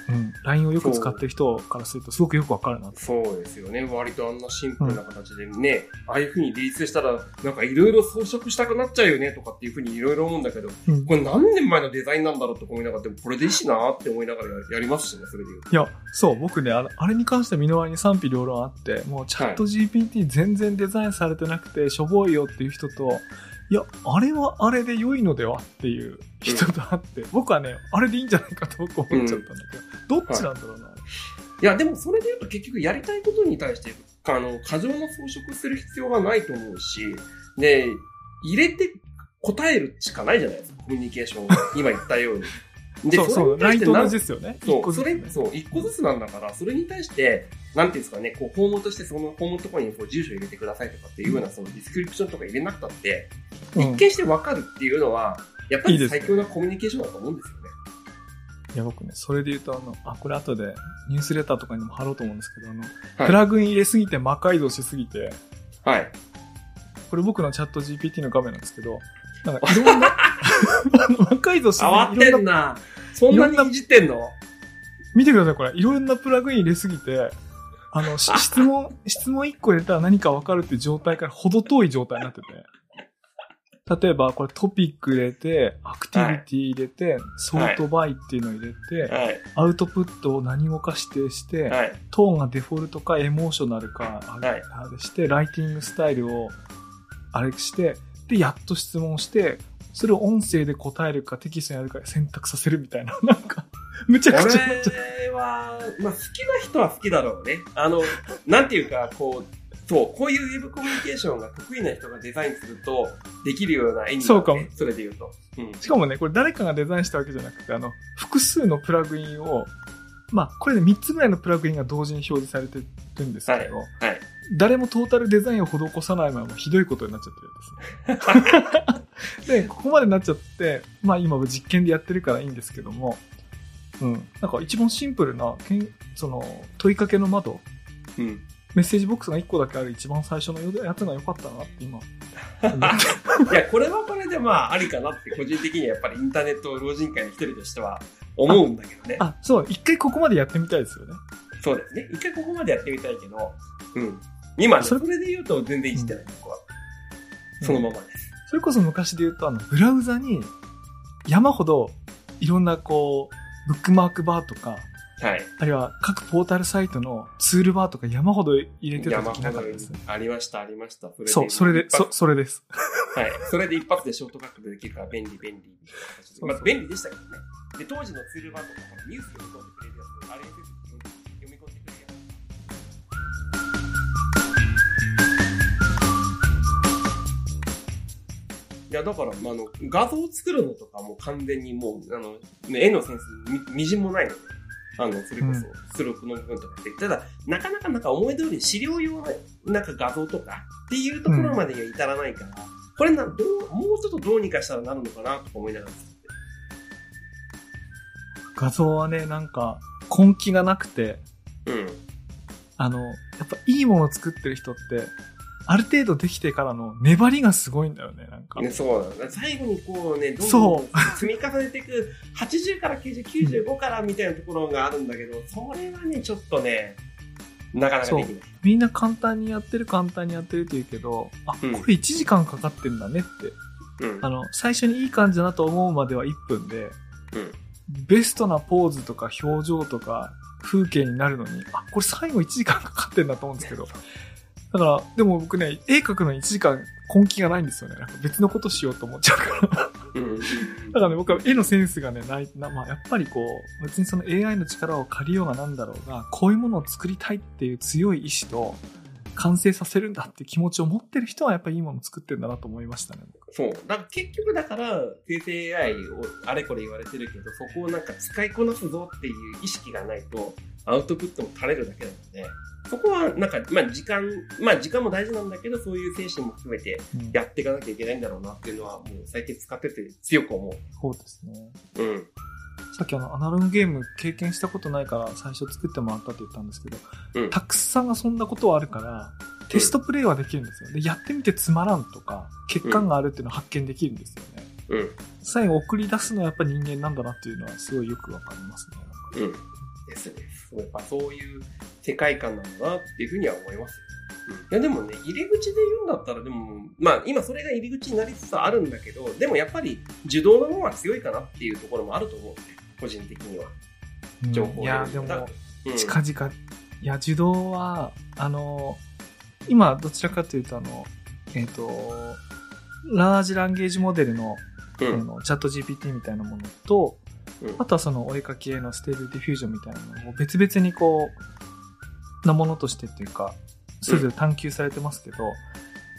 うん、LINE をよく使ってる人からするとすごくよくわかるなと。そうですよね。割とあんなシンプルな形でね、ああいう風にリリースしたら、なんかいろいろ装飾したくなっちゃうよねとかっていう風にいろいろ思うんだけど、うんこれ何年前のデザインなんだろうとか思いながら、でもこれでいいしなって思いながらややりますしね、それで。いや、そう、僕ね、あれに関しては身の回りに賛否両論あって、もうチャット GPT 全然デザインされてなくて、しょぼいよっていう人と、いや、あれはあれで良いのではっていう人とあって、僕はね、あれでいいんじゃないかと僕思っちゃったんだけど、どっちなんだろうな。いや、でもそれで言うと結局やりたいことに対して、あの、過剰な装飾する必要はないと思うし、で、入れて答えるしかないじゃないですか、コミュニケーションを。今言ったように。で、そうそう、れに対 LINE してなんと同じですよね。一そう、それ、そう、一個ずつなんだから、それに対して、なんていうんですかね、こう、訪問としてその訪問のところにこう住所入れてくださいとかっていうような、そのディスクリプションとか入れなくたって、うん一見してわかるっていうのは、やっぱり最強なコミュニケーションだと思うんですよね。いや、僕ね、それで言うと、あの、あ、これ後でニュースレターとかにも貼ろうと思うんですけど、あの、はいプラグイン入れすぎて魔改造しすぎて、はい。これ僕のチャット GPT の画面なんですけど、なんかいろんな、[laughs] あの魔改造しすぎ慌ってんな。そんなにいじってんの？見てください、これ。いろんなプラグイン入れすぎて、あの、し [laughs] 質問、質問1個入れたら何かわかるっていう状態から程遠い状態になってて。例えば、これトピック入れて、アクティビティ入れて、ソートバイっていうのを入れて、はい。アウトプットを何語か指定して、はい。トーンがデフォルトかエモーショナルか、あれして、ライティングスタイルをあれして、で、やっと質問して、それを音声で答えるかテキストにやるか選択させるみたいな、[laughs] なんか、むちゃこくちゃになっちゃっれは、まあ好きな人は好きだろうね。あの、なんていうか、こう、そう、こういうウェブコミュニケーションが得意な人がデザインすると、できるような絵になる、ね。そうかもそれで言うと。うん。た。しかもね、これ誰かがデザインしたわけじゃなくて、あの、複数のプラグインを、まあ、これで3つぐらいのプラグインが同時に表示されてるんですけど、はい。はい。誰もトータルデザインを施さないままひどいことになっちゃってるんですね。[laughs] で、ここまでなっちゃって、まあ今実験でやってるからいいんですけども、うん。なんか一番シンプルな、けんその、問いかけの窓、うん。メッセージボックスが1個だけある一番最初のやつが良かったなって今、[laughs] いや、これはこれでまあ、ありかなって、個人的にはやっぱりインターネット老人会の一人としては思うんだけどね。あ、そう、一回ここまでやってみたいですよね。そうですね。一回ここまでやってみたいけど、うん。今ね、それそれで言うと全然いじってない、僕は。そのままです。それこそ昔で言うと、あの、ブラウザに山ほどいろんなこう、ブックマークバーとか、はい。あるいは各ポータルサイトのツールバーとか山ほど入れてた山時なかったですね。ありました、ありました。そう、それで、そ、それです。はい。それで一発でショートカットでできるから便利、便利。まあ、便利でしたけどね。で、当時のツールバーとか、ほらニュース読み込んでくれるやつ、RSS 読や、だから、まあ、あの、画像を作るのとかも完全にもう、あの、ね絵のセンスみ、みじんもないので、あの、それこうんそ、出力の部分とかって、ただ、なかなかなんか思い通り資料用の、なんか画像とかっていうところまでには至らないから、これな、どう、もうちょっとどうにかしたらなるのかなとか思いながら作って。画像はね、なんか、根気がなくて、うん。あの、やっぱいいものを作ってる人って、ある程度できてからの粘りがすごいんだよね、なんか。ね、そうなんだ。最後にこうね、どんどん積み重ねていく、80から90、95からみたいなところがあるんだけど、それはね、ちょっとね、なかなかできない。みんな簡単にやってる簡単にやってるって言うけど、あ、こうんれ1時間かかってんだねって。うん。あの、最初にいい感じだなと思うまでは1分で、うん。ベストなポーズとか表情とか風景になるのに、あ、これ最後1時間かかってんだと思うんですけど。だから、でも僕ね、絵描くのに1時間根気がないんですよね。なんか別のことしようと思っちゃうから。うん。だからね、僕は絵のセンスがね、ない、なまあ、やっぱりこう、別にその AI の力を借りようがなんだろうが、こういうものを作りたいっていう強い意志と、完成させるんだっていう気持ちを持ってる人はやっぱりいいものを作ってるんだなと思いましたね。僕そう。だから結局だから、生成 AI をあれこれ言われてるけど、そこをなんか使いこなすぞっていう意識がないと、アウトプットも垂れるだけなので、そこはなんか、まあ時間、まあ時間も大事なんだけど、そういう精神も含めてうんやっていかなきゃいけないんだろうなっていうのは、もう最近使ってて強く思そうですね。う。うん。さっきあの、アナログゲーム経験したことないから最初作ってもらったって言ったんですけど、うんたくさん遊んだことはあるから、テストプレイはできるんですよ。で、やってみてつまらんとか、欠陥があるっていうのを発見できるんですよね。うん。最後送り出すのはやっぱ人間なんだなっていうのはすごいよくわかりますね。うん。ですね。やっぱそういう世界観なんだなっていうふうには思いますよ。いやでもね、入り口で言うんだったら、でも、まあ今それが入り口になりつつあるんだけど、でもやっぱり受動の方が強いかなっていうところもあると思うね。個人的には。うん情報いや、でも、うん、近々、いや、受動は、あの、今、どちらかというと、あの、えっ、と、 large language model の,、うん。あのチャット GPT みたいなものと、うんあとはそのお絵かきへの Stable Diffusion みたいなのを別々にこう、なものとしてっていうか、それぞれ探求されてますけど、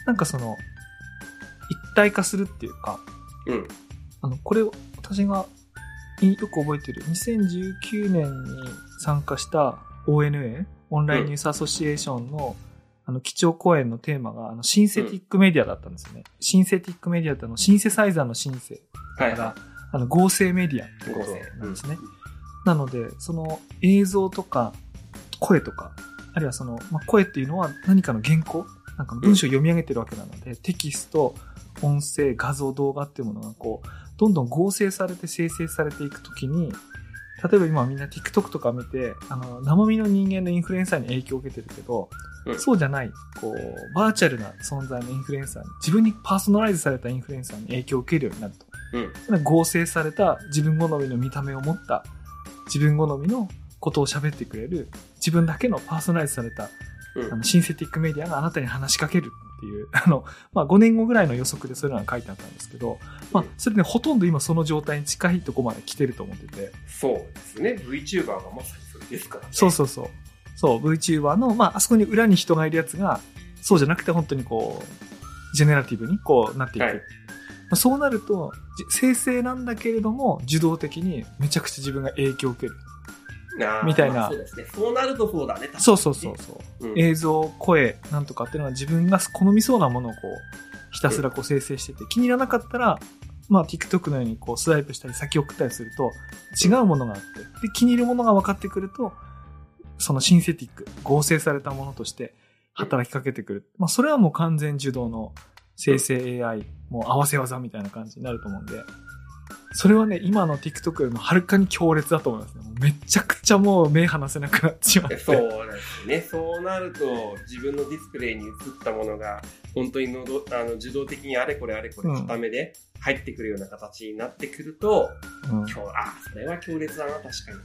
なんかその、一体化するっていうか、うん。あの、これ、私がいよく覚えてる、2019年に参加した ONA、オンラインニュースアソシエーションの、あの、基調講演のテーマが、あの、シンセティックメディアだったんですよね。シンセティックメディアってあの、シンセサイザーのシンセはいだから、あの、合成メディアってことなんですね。なので、その映像とか声とか、あるいはその、まあ、声っていうのは何かの原稿なんかの文章を読み上げてるわけなので、テキスト、音声、画像、動画っていうものがこう、どんどん合成されて生成されていくときに、例えば今みんな TikTok とか見て、あの、生身の人間のインフルエンサーに影響を受けてるけど、うんそうじゃない、こう、バーチャルな存在のインフルエンサーに、自分にパーソナライズされたインフルエンサーに影響を受けるようになると。うん。合成された自分好みの見た目を持った自分好みのことを喋ってくれる自分だけのパーソナライズされたうん。あのシンセティックメディアがあなたに話しかけるっていう、[laughs] あの、まあ、5年後ぐらいの予測でそういうのが書いてあったんですけど、まあ、それね、ほとんど今その状態に近いとこまで来てると思ってて、そうですね。VTuber がまさにそれですからね。そうそうそう。そう、VTuber の、まあ、あそこに裏に人がいるやつが、そうじゃなくて本当にこう、ジェネラティブにこうなっていく。はいまあそうなると、じ生成なんだけれども、受動的にめちゃくちゃ自分が影響を受ける。みたいなまあそうですね。そうなるとそうだね。そうそうそうそう。うん映像、声、なんとかっていうのは自分が好みそうなものをこう、ひたすらこう生成してて、気に入らなかったら、まあ TikTok のようにこうスワイプしたり先送ったりすると、違うものがあって、で、気に入るものが分かってくると、そのシンセティック、合成されたものとして働きかけてくる。まあそれはもう完全受動の生成 AI、もう合わせ技みたいな感じになると思うんで、それはね、今の TikTok よりもはるかに強烈だと思いますね。めちゃくちゃもう目離せなくなってしまって。そうですね。そうなると、自分のディスプレイに映ったものが、本当にのどあの自動的にあれこれあれこれうん固めで入ってくるような形になってくると、うん今日、あ、それは強烈だな、確かにな。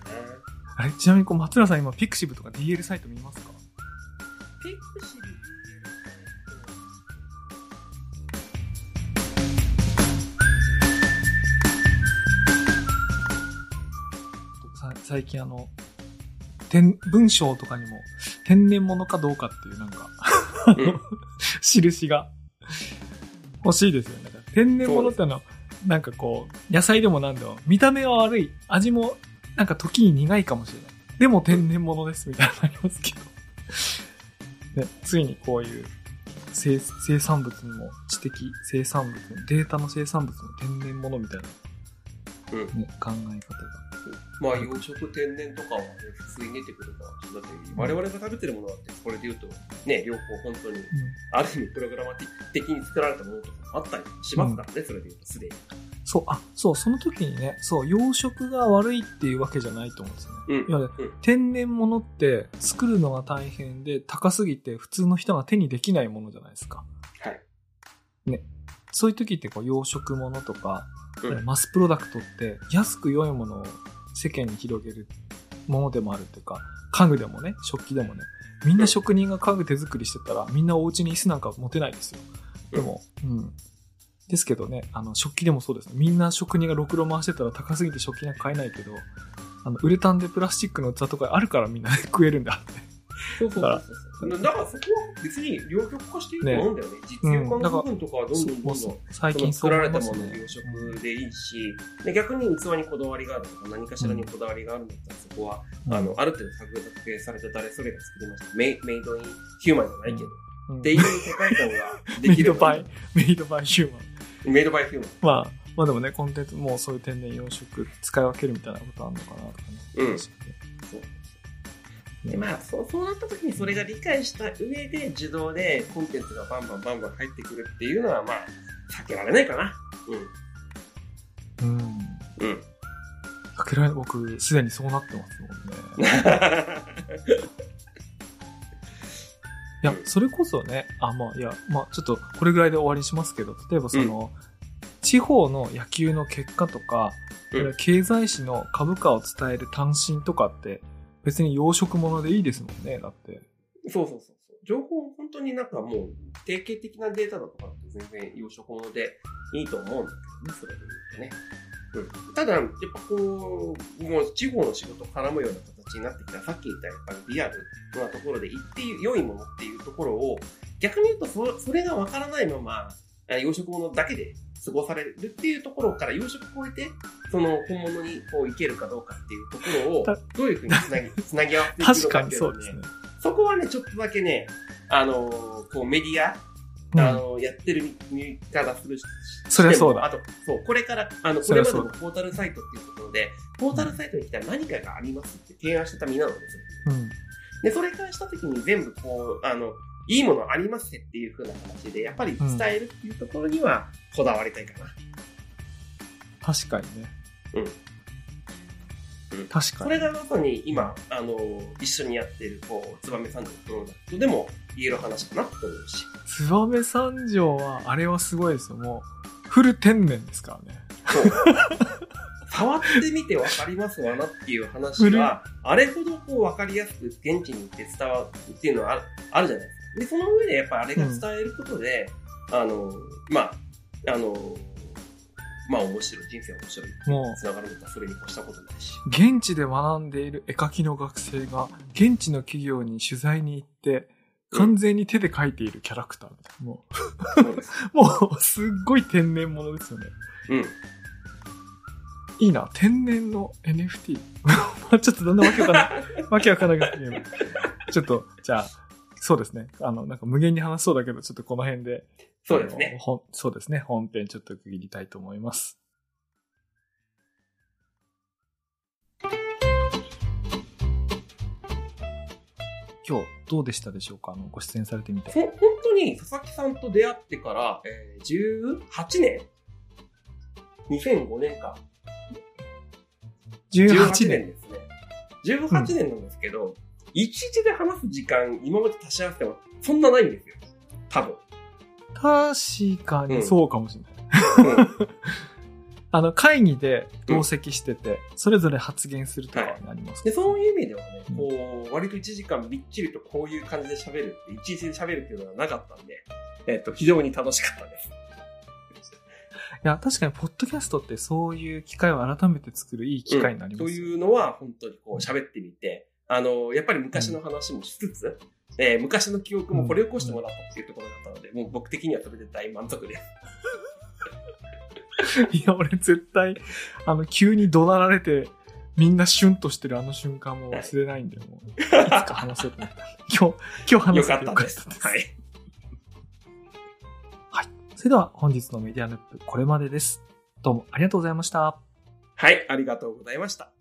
あれちなみにこう松浦さん今ピクシブとか DL サイト見ますか？ピクシブ最近あの、天文章とかにも天然物かどうかっていうなんか、あのうん [laughs] 印が欲しいですよね。天然物ってのは、なんかこう、野菜でもなんでも、見た目は悪い、味もなんか時に苦いかもしれない。でも天然物ですみたいなのありますけど。ね、ついにこういう生生産物にも知的生産物のデータの生産物の天然物みたいな、うんね、考え方が。まあ、養殖天然とかはね、普通に出てくるから。だって、我々が食べてるものだって、これで言うと、ね、両方本当に、ある意味プログラマティック的に作られたものとかもあったりしますからね、それで言うとすでに。そう、あ、そう、その時にね、そう、養殖が悪いっていうわけじゃないと思うんですよね。うん。いやうん天然物って作るのが大変で高すぎて普通の人が手にできないものじゃないですか。はい。そういう時ってこう養殖物とか、うんマスプロダクトって安く良いものを世間に広げるものでもあるっていうか、家具でもね、食器でもね、みんな職人が家具手作りしてたらみんなお家に椅子なんか持てないですよ。でも、うん。ですけどね、あの、食器でもそうですね。みんな職人がろくろ回してたら高すぎて食器なんか買えないけど、あの、ウレタンでプラスチックの器とかあるからみんな [laughs] 食えるんだって。そうそうそうそう。だ。からそこは別に両極化していいと思うんだよね。実用化の部分とかはどんどんどんどん最近作られたものの養殖でいいし、で逆に器にこだわりがあるとか何かしらにこだわりがあるんだったらそこは、うん。あの、ある程度作定された誰それが作りました。メイメイドインヒューマンじゃないけど、うん。っていう世界観がでメきればイドバイ、[laughs] メイドバイヒューマン。メイドバイヒューマン。まあ、まあでもね、コンテンツもうそういう天然養殖使い分けるみたいなことあるのかなとかね。うん。そうでまあそうそうなった時にそれが理解した上で自動でコンテンツがバンバンバンバン入ってくるっていうのはまあ避けられないかな。うん。うん。うん。かけられ僕、すでにそうなってますもんね。[laughs] いや、それこそね、あ、まあ、いや、まあ、ちょっと、これぐらいで終わりにしますけど、例えばその、地方の野球の結果とか、うん経済誌の株価を伝える単身とかって、別に養殖物でいいですもんね、だって。そうそうそうそう。情報本当になんかもう定型的なデータだとかって全然養殖物でいいと思うんだけどね、それで言うとね。うん、ただ、やっぱこう、もう地方の仕事絡むような形になってきた、さっき言ったやっぱりリアルなところで言って良いものっていうところを、逆に言うとそそれがわからないまま、養殖物だけで過ごされるっていうところから養殖を超えて、その本物にこういけるかどうかっていうところをた、どういうふうにつなぎ、[laughs] つなぎ合わせていくの確かっていうねそうですね。そこはね、ちょっとだけね、あのーこうメディア、うんあのーやってる見方するしそりゃそうだあと、そう、これから、あの、これまでのポータルサイトっていうところで、ポータルサイトに来たら何かがありますって提案してた身なのですよ。うん。で、それからしたときに全部こう、あの、いいものありますっていう風な形で、やっぱり伝えるっていうところにはこだわりたいかな。確かにね。うん確かに。それがまさに今、あの、一緒にやってる、こう、燕三条のプロダクトでも言える話かなと思うし。燕三条は、あれはすごいですよ。もう、フル天然ですからね。そう。[laughs] 触ってみて分かりますわなっていう話は、あれほどこう分かりやすく現地に行って伝わるっていうのはあるあるじゃないですか。で、その上でやっぱあれが伝えることで、あの、まあ、あの、まあ面白い、人生面白い。もつながるんだったらそれに越したことないし。う、現地で学んでいる絵描きの学生が、現地の企業に取材に行って、完全に手で描いているキャラクターみたいな。もそう [laughs] もう、すっごい天然物ですよね。うん。いいな、天然の NFT。[laughs] まあちょっとだんだんわけわかんない。[laughs] わけわかんなくなってきてるちょっと、じゃあ、そうですね。あの、なんか無限に話しそうだけど、ちょっとこの辺で。そうですねそうですね。本編ちょっと区切りたいと思います。今日、どうでしたでしょうか？あの、ご出演されてみて。ほ本当に佐々木さんと出会ってから、えー、18年 ?2005 年か。18 18年。年ですね。18年なんですけど、一日で話す時間、今まで足し合わせてもそんなないんですよ。多分。確かにそうかもしれない。うん [laughs] あの、会議で同席してて、それぞれ発言するとかになります、で、そういう意味ではねうん、こう、割と1時間びっちりとこういう感じで喋るって、一日で喋るっていうのはなかったんで、えっと、非常に楽しかったです。いや、確かに、ポッドキャストってそういう機会を改めて作るいい機会になりますよ、というのは、本当にこう喋ってみて、あの、やっぱり昔の話もしつつ、えー昔の記憶も掘り起こしてもらったっていうところだったので、もう僕的にはそれで大満足です。[laughs] いや、俺絶対、あの、急に怒鳴られて、みんなシュンとしてるあの瞬間も忘れないんで、もう、いつか話そうと思った。[laughs] 今日、今日話せてよかったですす。。[laughs] はい。それでは本日のメディアヌップ、これまでです。どうもありがとうございました。はい、ありがとうございました。